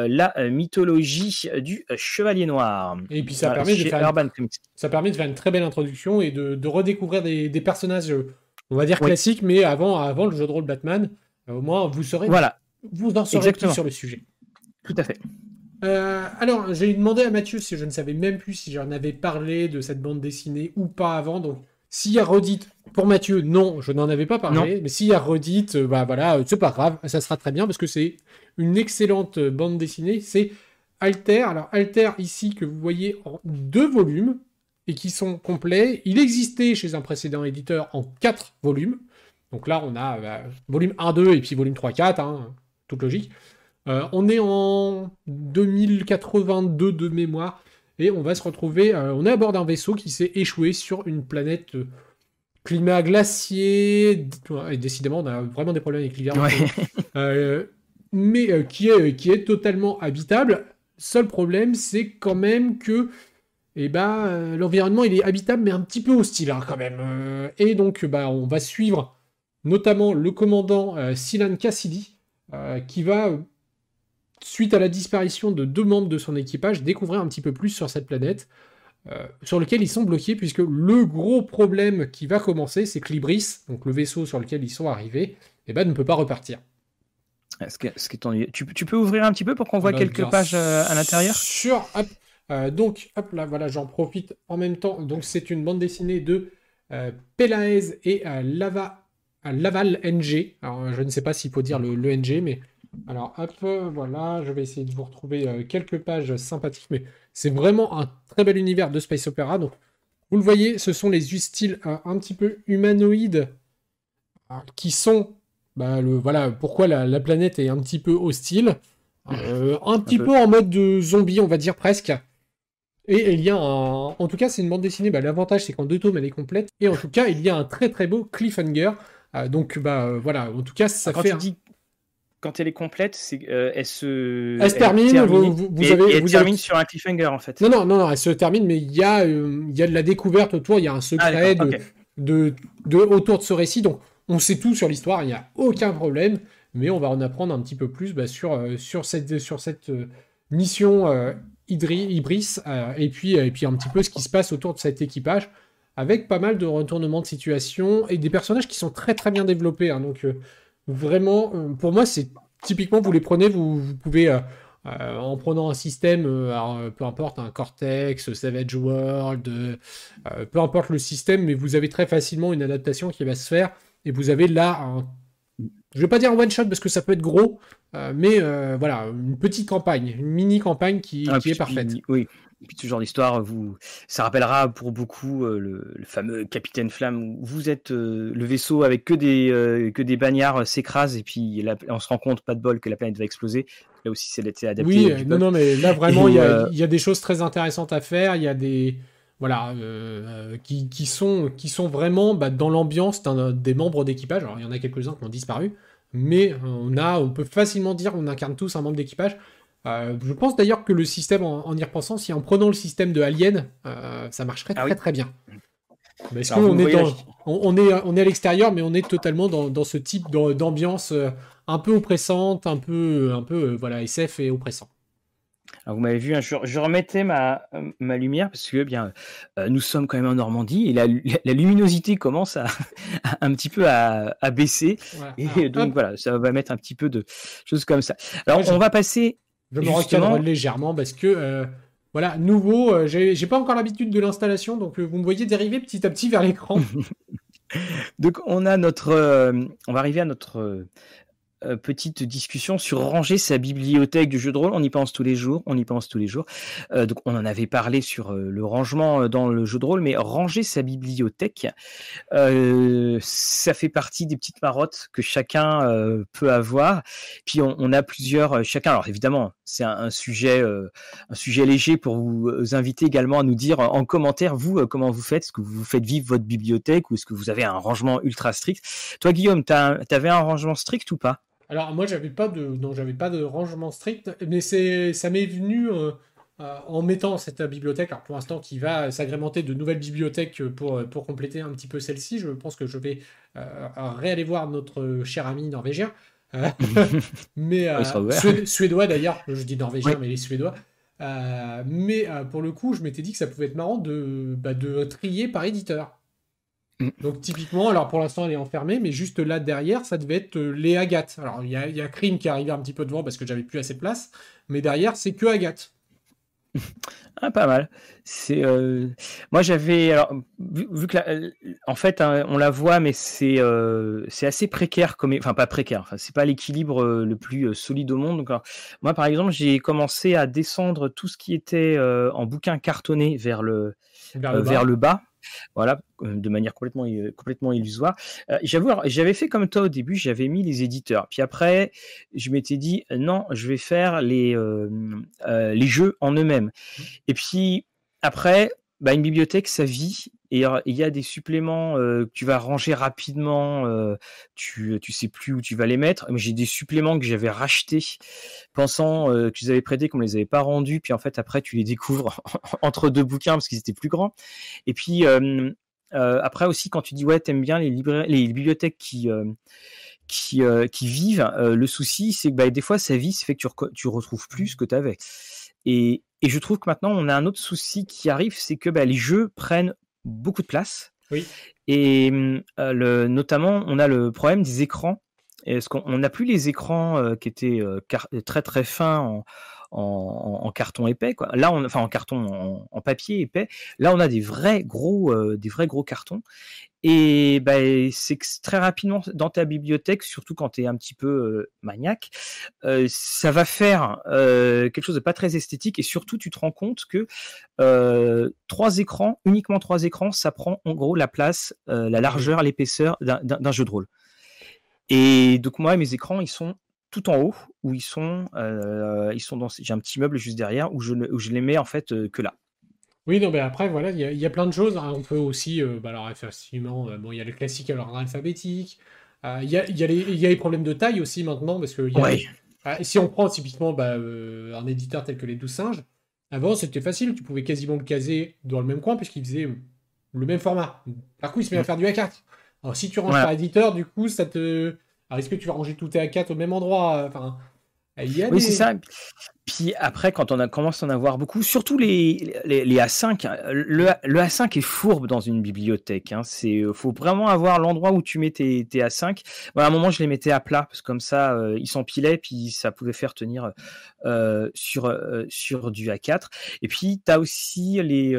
la euh, mythologie du Chevalier Noir. Et puis ça, permet, de faire une, ça permet de faire une très belle introduction et de, redécouvrir des, personnages, on va dire classiques, mais avant, avant le jeu de rôle Batman, euh, au moins vous saurez, voilà. vous en saurez plus sur le sujet. Tout à fait. alors, j'ai demandé à Mathieu si je ne savais même plus si j'en avais parlé de cette bande dessinée ou pas avant, donc s'il y a redite, pour Mathieu, non, je n'en avais pas parlé, mais s'il y a redite, euh, bah voilà, euh, c'est pas grave, ça sera très bien parce que c'est une excellente euh, bande dessinée. C'est Alter. Alors, Alter, ici, que vous voyez en deux volumes et qui sont complets. Il existait chez un précédent éditeur en quatre volumes. Donc là, on a bah, volume 1, 2 et puis volume 3, 4, hein, toute logique. on est en 2082 de mémoire et on va se retrouver, euh, on est à bord d'un vaisseau qui s'est échoué sur une planète euh, climat glacier, et décidément, on a vraiment des problèmes avec l'hiver. mais qui, est, qui est totalement habitable. Seul problème, c'est quand même que et eh ben, l'environnement il est habitable mais un petit peu hostile hein, quand même. et donc bah, on va suivre notamment le commandant Silan Cassidy qui va suite à la disparition de deux membres de son équipage, découvrir un petit peu plus sur cette planète, euh, sur lequel ils sont bloqués, puisque le gros problème qui va commencer, c'est que l'Ibris, donc le vaisseau sur lequel ils sont arrivés, eh ben, ne peut pas repartir. Ce tu, tu, peux ouvrir un petit peu pour qu'on voit bah, quelques pages euh, à l'intérieur? Sur, euh, donc, hop là, voilà, j'en profite en même temps. Donc, c'est une bande dessinée de Pelaez et Lava, Laval NG. Alors, je ne sais pas s'il faut dire le, le NG, mais alors, hop, voilà, je vais essayer de vous retrouver euh, quelques pages sympathiques, mais c'est vraiment un très bel univers de Space Opera. Donc, vous le voyez, ce sont les styles euh, un petit peu humanoïdes euh, qui sont, bah, le, voilà, pourquoi la, planète est un petit peu hostile, un petit peu. en mode de zombie, on va dire presque. Et il y a un... En tout cas, c'est une bande dessinée. Bah, L'avantage, c'est qu'en deux tomes, elle est complète. Et en tout cas, il y a un très très beau cliffhanger. donc, bah voilà, en tout cas, ça fait quand elle est complète, euh, elle se. Elle se termine, vous, avez, elle termine sur un cliffhanger en fait. Non, non, non, non elle se termine, mais il y, a, euh, il y a de la découverte autour, il y a un secret ah, de, de, autour de ce récit. Donc, on sait tout sur l'histoire, il n'y a aucun problème, mais on va en apprendre un petit peu plus bah, sur, euh, sur cette, sur cette mission Ibris, et, puis, et puis un petit peu ce qui se passe autour de cet équipage, avec pas mal de retournements de situation et des personnages qui sont très très bien développés. Hein, donc, Vraiment, euh, pour moi, c'est typiquement, vous les prenez, vous, pouvez, euh, euh, en prenant un système, peu importe, un Cortex, Savage World, peu importe le système, mais vous avez très facilement une adaptation qui va se faire, et vous avez là un je vais pas dire un one shot parce que ça peut être gros, mais voilà, une petite campagne, une mini campagne qui, ah, est parfaite. Oui, et puis ce genre d'histoire, vous, ça rappellera pour beaucoup euh, le, fameux Capitaine Flamme. Où vous êtes euh, le vaisseau avec que des euh, que des bagnards s'écrase et puis on se rend compte, pas de bol, que la planète va exploser. Là aussi, c'est adapté. Oui, non, non, mais là vraiment, il y, a, des choses très intéressantes à faire. Il y a des voilà qui, qui, sont qui sont vraiment bah, dans l'ambiance des membres d'équipage. Alors il y en a quelques-uns qui ont disparu, mais on a, on peut facilement dire, on incarne tous un membre d'équipage. Euh, je pense d'ailleurs que le système, en, y repensant, si en prenant le système de Alien, euh, ça marcherait ah très très bien. Parce qu'on est, on, est, on est à l'extérieur, mais on est totalement dans, ce type d'ambiance euh, un peu oppressante, un peu, un peu voilà, SF et oppressant. vous m'avez vu, hein, je, remettais ma, ma, lumière parce que bien, nous sommes quand même en Normandie et la, luminosité commence à, un petit peu à, baisser. et donc voilà, ça va mettre un petit peu de choses comme ça. Alors on va passer je me recadre légèrement parce que, euh, voilà, nouveau, euh, j'ai pas encore l'habitude de l'installation, donc euh, vous me voyez dériver petit à petit vers l'écran. donc on a notre, on va arriver à notre euh, petite discussion sur ranger sa bibliothèque du jeu de rôle. On y pense tous les jours, on y pense tous les jours. Euh, donc on en avait parlé sur euh, le rangement dans le jeu de rôle, mais ranger sa bibliothèque, ça fait partie des petites marottes que chacun peut avoir. Puis on, a plusieurs, chacun. Alors évidemment, c'est un, sujet, un sujet léger pour vous inviter également à nous dire en commentaire vous comment vous faites, est-ce que vous faites vivre votre bibliothèque ou est-ce que vous avez un rangement ultra strict? Toi Guillaume, tu avais un rangement strict ou pas? Alors moi j'avais pas de non j'avais pas de rangement strict, mais c'est ça m'est venu euh, euh, en mettant cette bibliothèque. Alors pour l'instant qui va s'agrémenter de nouvelles bibliothèques pour pour compléter un petit peu celle-ci. Je pense que je vais euh, réaller voir notre cher ami norvégien, mais suédois d'ailleurs. Je dis norvégien mais les suédois. mais pour le coup, je m'étais dit que ça pouvait être marrant de, bah, de trier par éditeur. Mm. Donc typiquement, alors pour l'instant elle est enfermée, mais juste là derrière, ça devait être euh, les Agathe. Alors il y a, y Crime qui est arrivé un petit peu devant parce que j'avais plus assez de place, mais derrière c'est que Agathe. Ah, pas mal. C'est euh, moi j'avais alors vu, que euh, en fait hein, on la voit mais c'est c'est assez précaire comme enfin pas précaire enfin c'est pas l'équilibre le plus solide au monde donc moi par exemple j'ai commencé à descendre tout ce qui était en bouquin cartonné vers le vers le bas voilà, euh, de manière complètement, complètement illusoire. Euh, j'avoue, j'avais fait comme toi au début, j'avais mis les éditeurs. Puis après, je m'étais dit, non, je vais faire les, euh, les jeux en eux-mêmes. Et puis après, bah, une bibliothèque, ça vit et il y a des suppléments que tu vas ranger rapidement, tu tu sais plus où tu vas les mettre. Mais j'ai des suppléments que j'avais rachetés pensant que tu les avais prêtés qu'on les avait pas rendus, puis en fait après tu les découvres entre deux bouquins parce qu'ils étaient plus grands. Et puis après aussi quand tu dis ouais t'aimes bien les, les bibliothèques qui qui, qui vivent, le souci c'est que bah, des fois sa vie ça fait que tu, tu retrouves plus ce que tu avais. Et, et je trouve que maintenant, on a un autre souci qui arrive, c'est que bah, les jeux prennent beaucoup de place. Oui. Et euh, le, notamment, on a le problème des écrans. Est-ce qu'on n'a plus les écrans euh, qui étaient euh, très très fins en, en, carton épais. Quoi. Là, on, enfin en carton, en, papier épais. Là, on a des vrais gros, euh, des vrais gros cartons. Et ben, c'est très rapidement dans ta bibliothèque, surtout quand tu es un petit peu euh, maniaque, euh, ça va faire quelque chose de pas très esthétique. Et surtout, tu te rends compte que trois écrans, uniquement trois écrans, ça prend en gros la place, la largeur, l'épaisseur d'un jeu de rôle. Et donc moi, mes écrans, ils sont tout en haut où ils sont, euh, ils sont dans. J'ai un petit meuble juste derrière où je, où je les mets en fait euh, que là. Oui, non, mais après, voilà, il y, a plein de choses. Hein. On peut aussi, euh, bah, alors, effectivement, bon, il y a le classique à l'ordre alphabétique. Il y, a, y, a y, a, les problèmes de taille aussi maintenant, parce que si on prend typiquement bah, un éditeur tel que les 12 singes, avant c'était facile, tu pouvais quasiment le caser dans le même coin, puisqu'il faisait le même format. Par coup, il se met à faire du A4. Alors, si tu ranges par éditeur, du coup, ça te alors, est-ce que tu vas ranger tout tes A4 au même endroit? Oui, c'est ça. Puis après, quand on a, commence à en avoir beaucoup, surtout les, les, A5, le, le, A5 est fourbe dans une bibliothèque. Hein. C'est, faut vraiment avoir l'endroit où tu mets tes, tes A5. à un moment, je les mettais à plat, parce que comme ça, euh, ils s'empilaient, puis ça pouvait faire tenir euh, sur, euh, sur du A4. Et puis, tu as aussi les...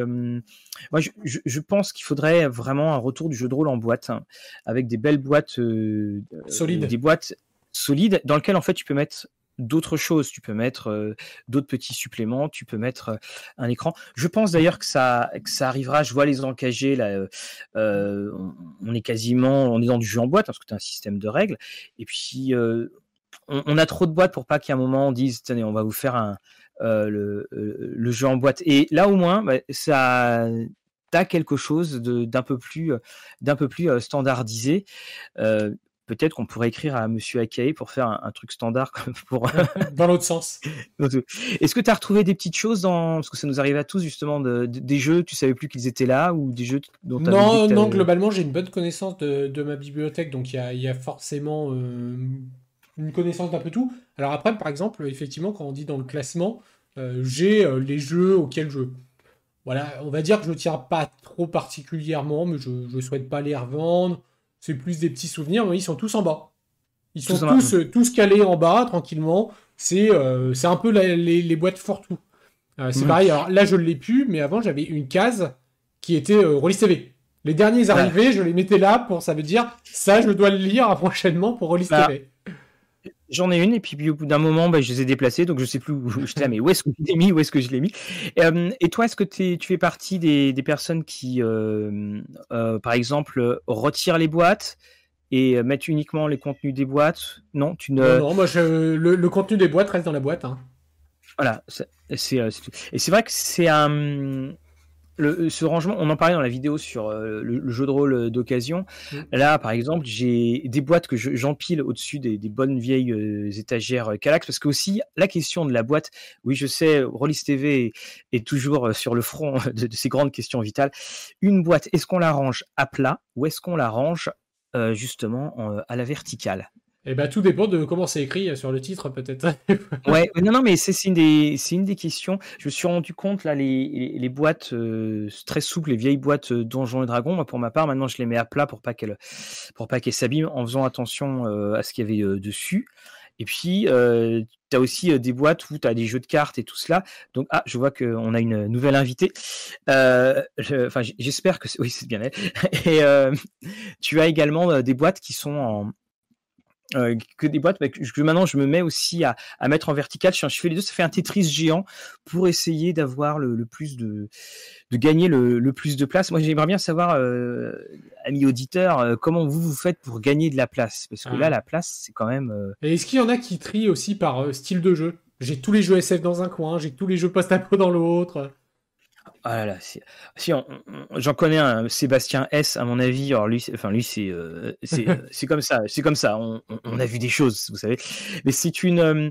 moi, je, je, pense qu'il faudrait vraiment un retour du jeu de rôle en boîte, hein, avec des belles boîtes... solides. Des boîtes solides, dans lesquelles, en fait, tu peux mettre d'autres choses. Tu peux mettre d'autres petits suppléments, tu peux mettre un écran. Je pense d'ailleurs que ça, ça arrivera. Je vois les encagés on, est quasiment, on est dans du jeu en boîte parce que tu as un système de règles. Et puis on, a trop de boîtes pour pas qu'à un moment on dise tenez, on va vous faire un le, jeu en boîte. Et là au moins, bah, ça quelque chose d'un peu plus d'un peu plus standardisé peut-être qu'on pourrait écrire à Monsieur Akei pour faire un, truc standard pour dans l'autre sens. Est-ce que tu as retrouvé des petites choses dans parce que ça nous arrive à tous justement de, des jeux tu savais plus qu'ils étaient là ou des jeux dont non non globalement j'ai une bonne connaissance de, ma bibliothèque donc il y a, forcément euh, une connaissance d'un peu tout. Alors après par exemple effectivement quand on dit dans le classement euh, j'ai euh, les jeux auxquels je voilà on va dire que je tiens pas trop particulièrement mais je ne souhaite pas les revendre c'est plus des petits souvenirs, mais ils sont tous en bas. Ils sont tous, euh, tous, calés en bas, tranquillement. C'est euh, un peu les, boîtes Fortou. Euh, c'est pareil, alors là je ne l'ai plus, mais avant j'avais une case qui était euh, TV. Les derniers arrivés, je les mettais là pour, ça veut dire, ça je dois le lire prochainement pour bah, TV. J'en ai une, et puis, au bout d'un moment, bah, je les ai déplacées, donc je sais plus où je là, mais où est-ce que je l'ai mis, où est-ce que je l'ai mis. et toi, est-ce que tu fais partie des, personnes qui, euh, euh, par exemple, retirent les boîtes et mettent uniquement les contenus des boîtes? Non, tu ne. Non, moi, le, contenu des boîtes reste dans la boîte. Hein. Voilà, c'est, euh, et c'est vrai que c'est un, le, ce rangement, on en parlait dans la vidéo sur euh, le, jeu de rôle euh, d'occasion. Mm. Là, par exemple, j'ai des boîtes que j'empile au-dessus des, bonnes vieilles euh, étagères Calax, parce que aussi la question de la boîte, oui, je sais, Rollis TV est, toujours sur le front de, ces grandes questions vitales. Une boîte, est-ce qu'on la range à plat ou est-ce qu'on la range justement à la verticale? Eh ben, tout dépend de comment c'est écrit sur le titre, peut-être. ouais, non, non, mais c'est une, des, une des questions. Je me suis rendu compte, là, les, les boîtes euh, très souples, les vieilles boîtes euh, Donjons et Dragons, moi, pour ma part, maintenant, je les mets à plat pour pas qu'elles qu'elles s'abîment en faisant attention euh, à ce qu'il y avait dessus. Et puis, tu as aussi des boîtes où tu as des jeux de cartes et tout cela. Donc, ah, je vois qu'on a une nouvelle invitée. Enfin, j'espère que oui, c'est bien elle. Et tu as également des boîtes qui sont en, euh, que des boîtes que maintenant je me mets aussi à, à mettre en vertical. Je, fais les deux, ça fait un Tetris géant pour essayer d'avoir le, plus de, de gagner le, le, plus de place. Moi, j'aimerais bien savoir, euh, amis auditeurs, euh, comment vous vous faites pour gagner de la place, parce que là, ah. la place, c'est quand même. Euh, Et est-ce qu'il y en a qui trient aussi par style de jeu? J'ai tous les jeux SF dans un coin, j'ai tous les jeux post-apo dans l'autre. Ah là si, j'en connais un, Sébastien S, à mon avis. Alors lui, enfin lui, c'est euh, euh, c'est comme ça, c'est comme ça. On, a vu des choses, vous savez. Mais c'est une, euh,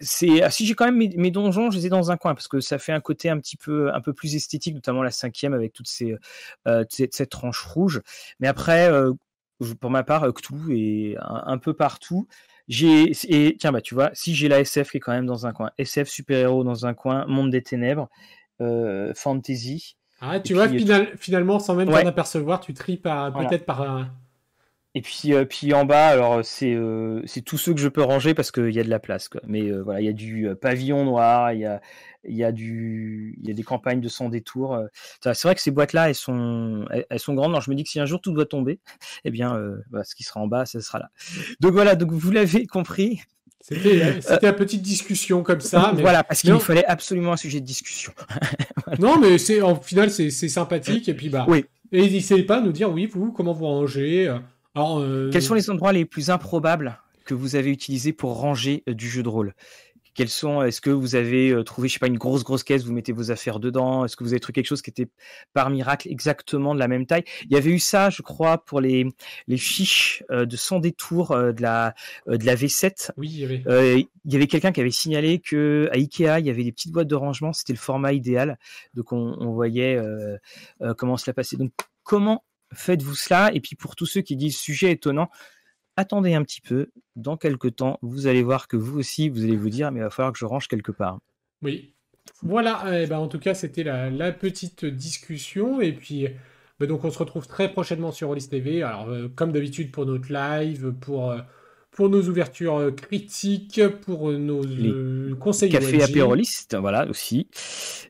c'est ah, si j'ai quand même mes, donjons, je les ai dans un coin parce que ça fait un côté un petit peu un peu plus esthétique, notamment la cinquième avec toutes ces cette, tranche rouge. Mais après, pour ma part, tout et un, peu partout. J'ai et tiens bah tu vois, si j'ai la SF qui est quand même dans un coin, SF super héros dans un coin, Monde des ténèbres. Euh, fantasy. Ah, tu vois, finalement, sans même t'en apercevoir, tu tries peut-être par. Et puis, euh, puis en bas, alors c'est euh, tous ceux que je peux ranger parce qu'il y a de la place. Quoi. Mais voilà, il y a du pavillon noir, il y a, y, a du, y a des campagnes de sans détour. C'est vrai que ces boîtes-là, elles sont, elles, sont grandes. Alors je me dis que si un jour tout doit tomber, eh bien, ce qui sera en bas, ça sera là. Donc voilà, donc vous l'avez compris, c'était euh, une petite discussion comme ça. Mais... Voilà, parce qu'il nous fallait absolument un sujet de discussion. Non, mais c'est en final c'est sympathique et puis bah. Oui. Et n'hésitez pas à nous dire oui vous comment vous rangez. Alors, euh, Quels sont les endroits les plus improbables que vous avez utilisés pour ranger euh, du jeu de rôle? Quels sont Est-ce que vous avez euh, trouvé, je sais pas, une grosse grosse caisse, vous mettez vos affaires dedans? Est-ce que vous avez trouvé quelque chose qui était par miracle exactement de la même taille? Il y avait eu ça, je crois, pour les les fiches euh, de sans détour euh, de la de la V7. Oui, il y avait. il y avait quelqu'un qui avait signalé que à Ikea, il y avait des petites boîtes de rangement, c'était le format idéal. Donc on, on voyait comment cela passait. Donc comment faites-vous cela? Et puis pour tous ceux qui disent sujet étonnant, attendez un petit peu, dans quelques temps, vous allez voir que vous aussi, vous allez vous dire, mais il va falloir que je range quelque part. Oui. Voilà, eh ben, en tout cas, c'était la, petite discussion. Et puis, ben, donc, on se retrouve très prochainement sur Rollis TV. Alors, euh, comme d'habitude, pour notre live, pour, euh, pour nos ouvertures euh, critiques, pour nos conseils Café apéroliste, voilà, aussi.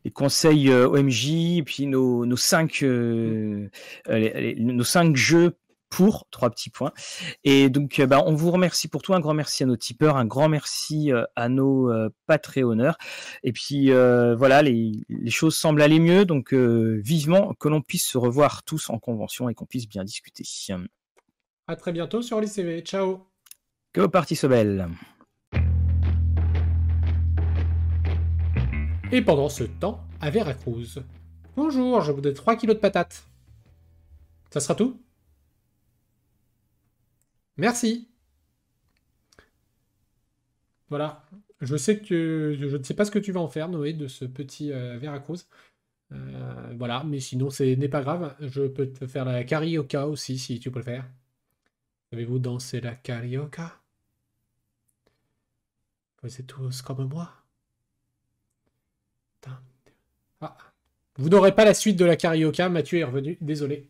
Les conseils OMJ, et puis nos, nos, cinq, nos cinq jeux pour trois petits points. Et donc, euh, bah, on vous remercie pour tout. Un grand merci à nos tipeurs, un grand merci euh, à nos euh, Patreonneurs. Et puis, voilà, les, choses semblent aller mieux. Donc, vivement que l'on puisse se revoir tous en convention et qu'on puisse bien discuter. À très bientôt sur l'ICV. Ciao. Que vos parties soient belles. Et pendant ce temps, à Veracruz. Bonjour, je voudrais 3 kilos de patates. Ça sera tout? Merci. Voilà. Je sais que je ne sais pas ce que tu vas en faire, Noé, de ce petit euh, Veracruz. Euh, voilà, mais sinon, ce n'est pas grave. Je peux te faire la carioca aussi, si tu préfères. Avez-vous dansé la carioca? Vous êtes tous comme moi. Ah. Vous n'aurez pas la suite de la carioca, Mathieu est revenu, désolé.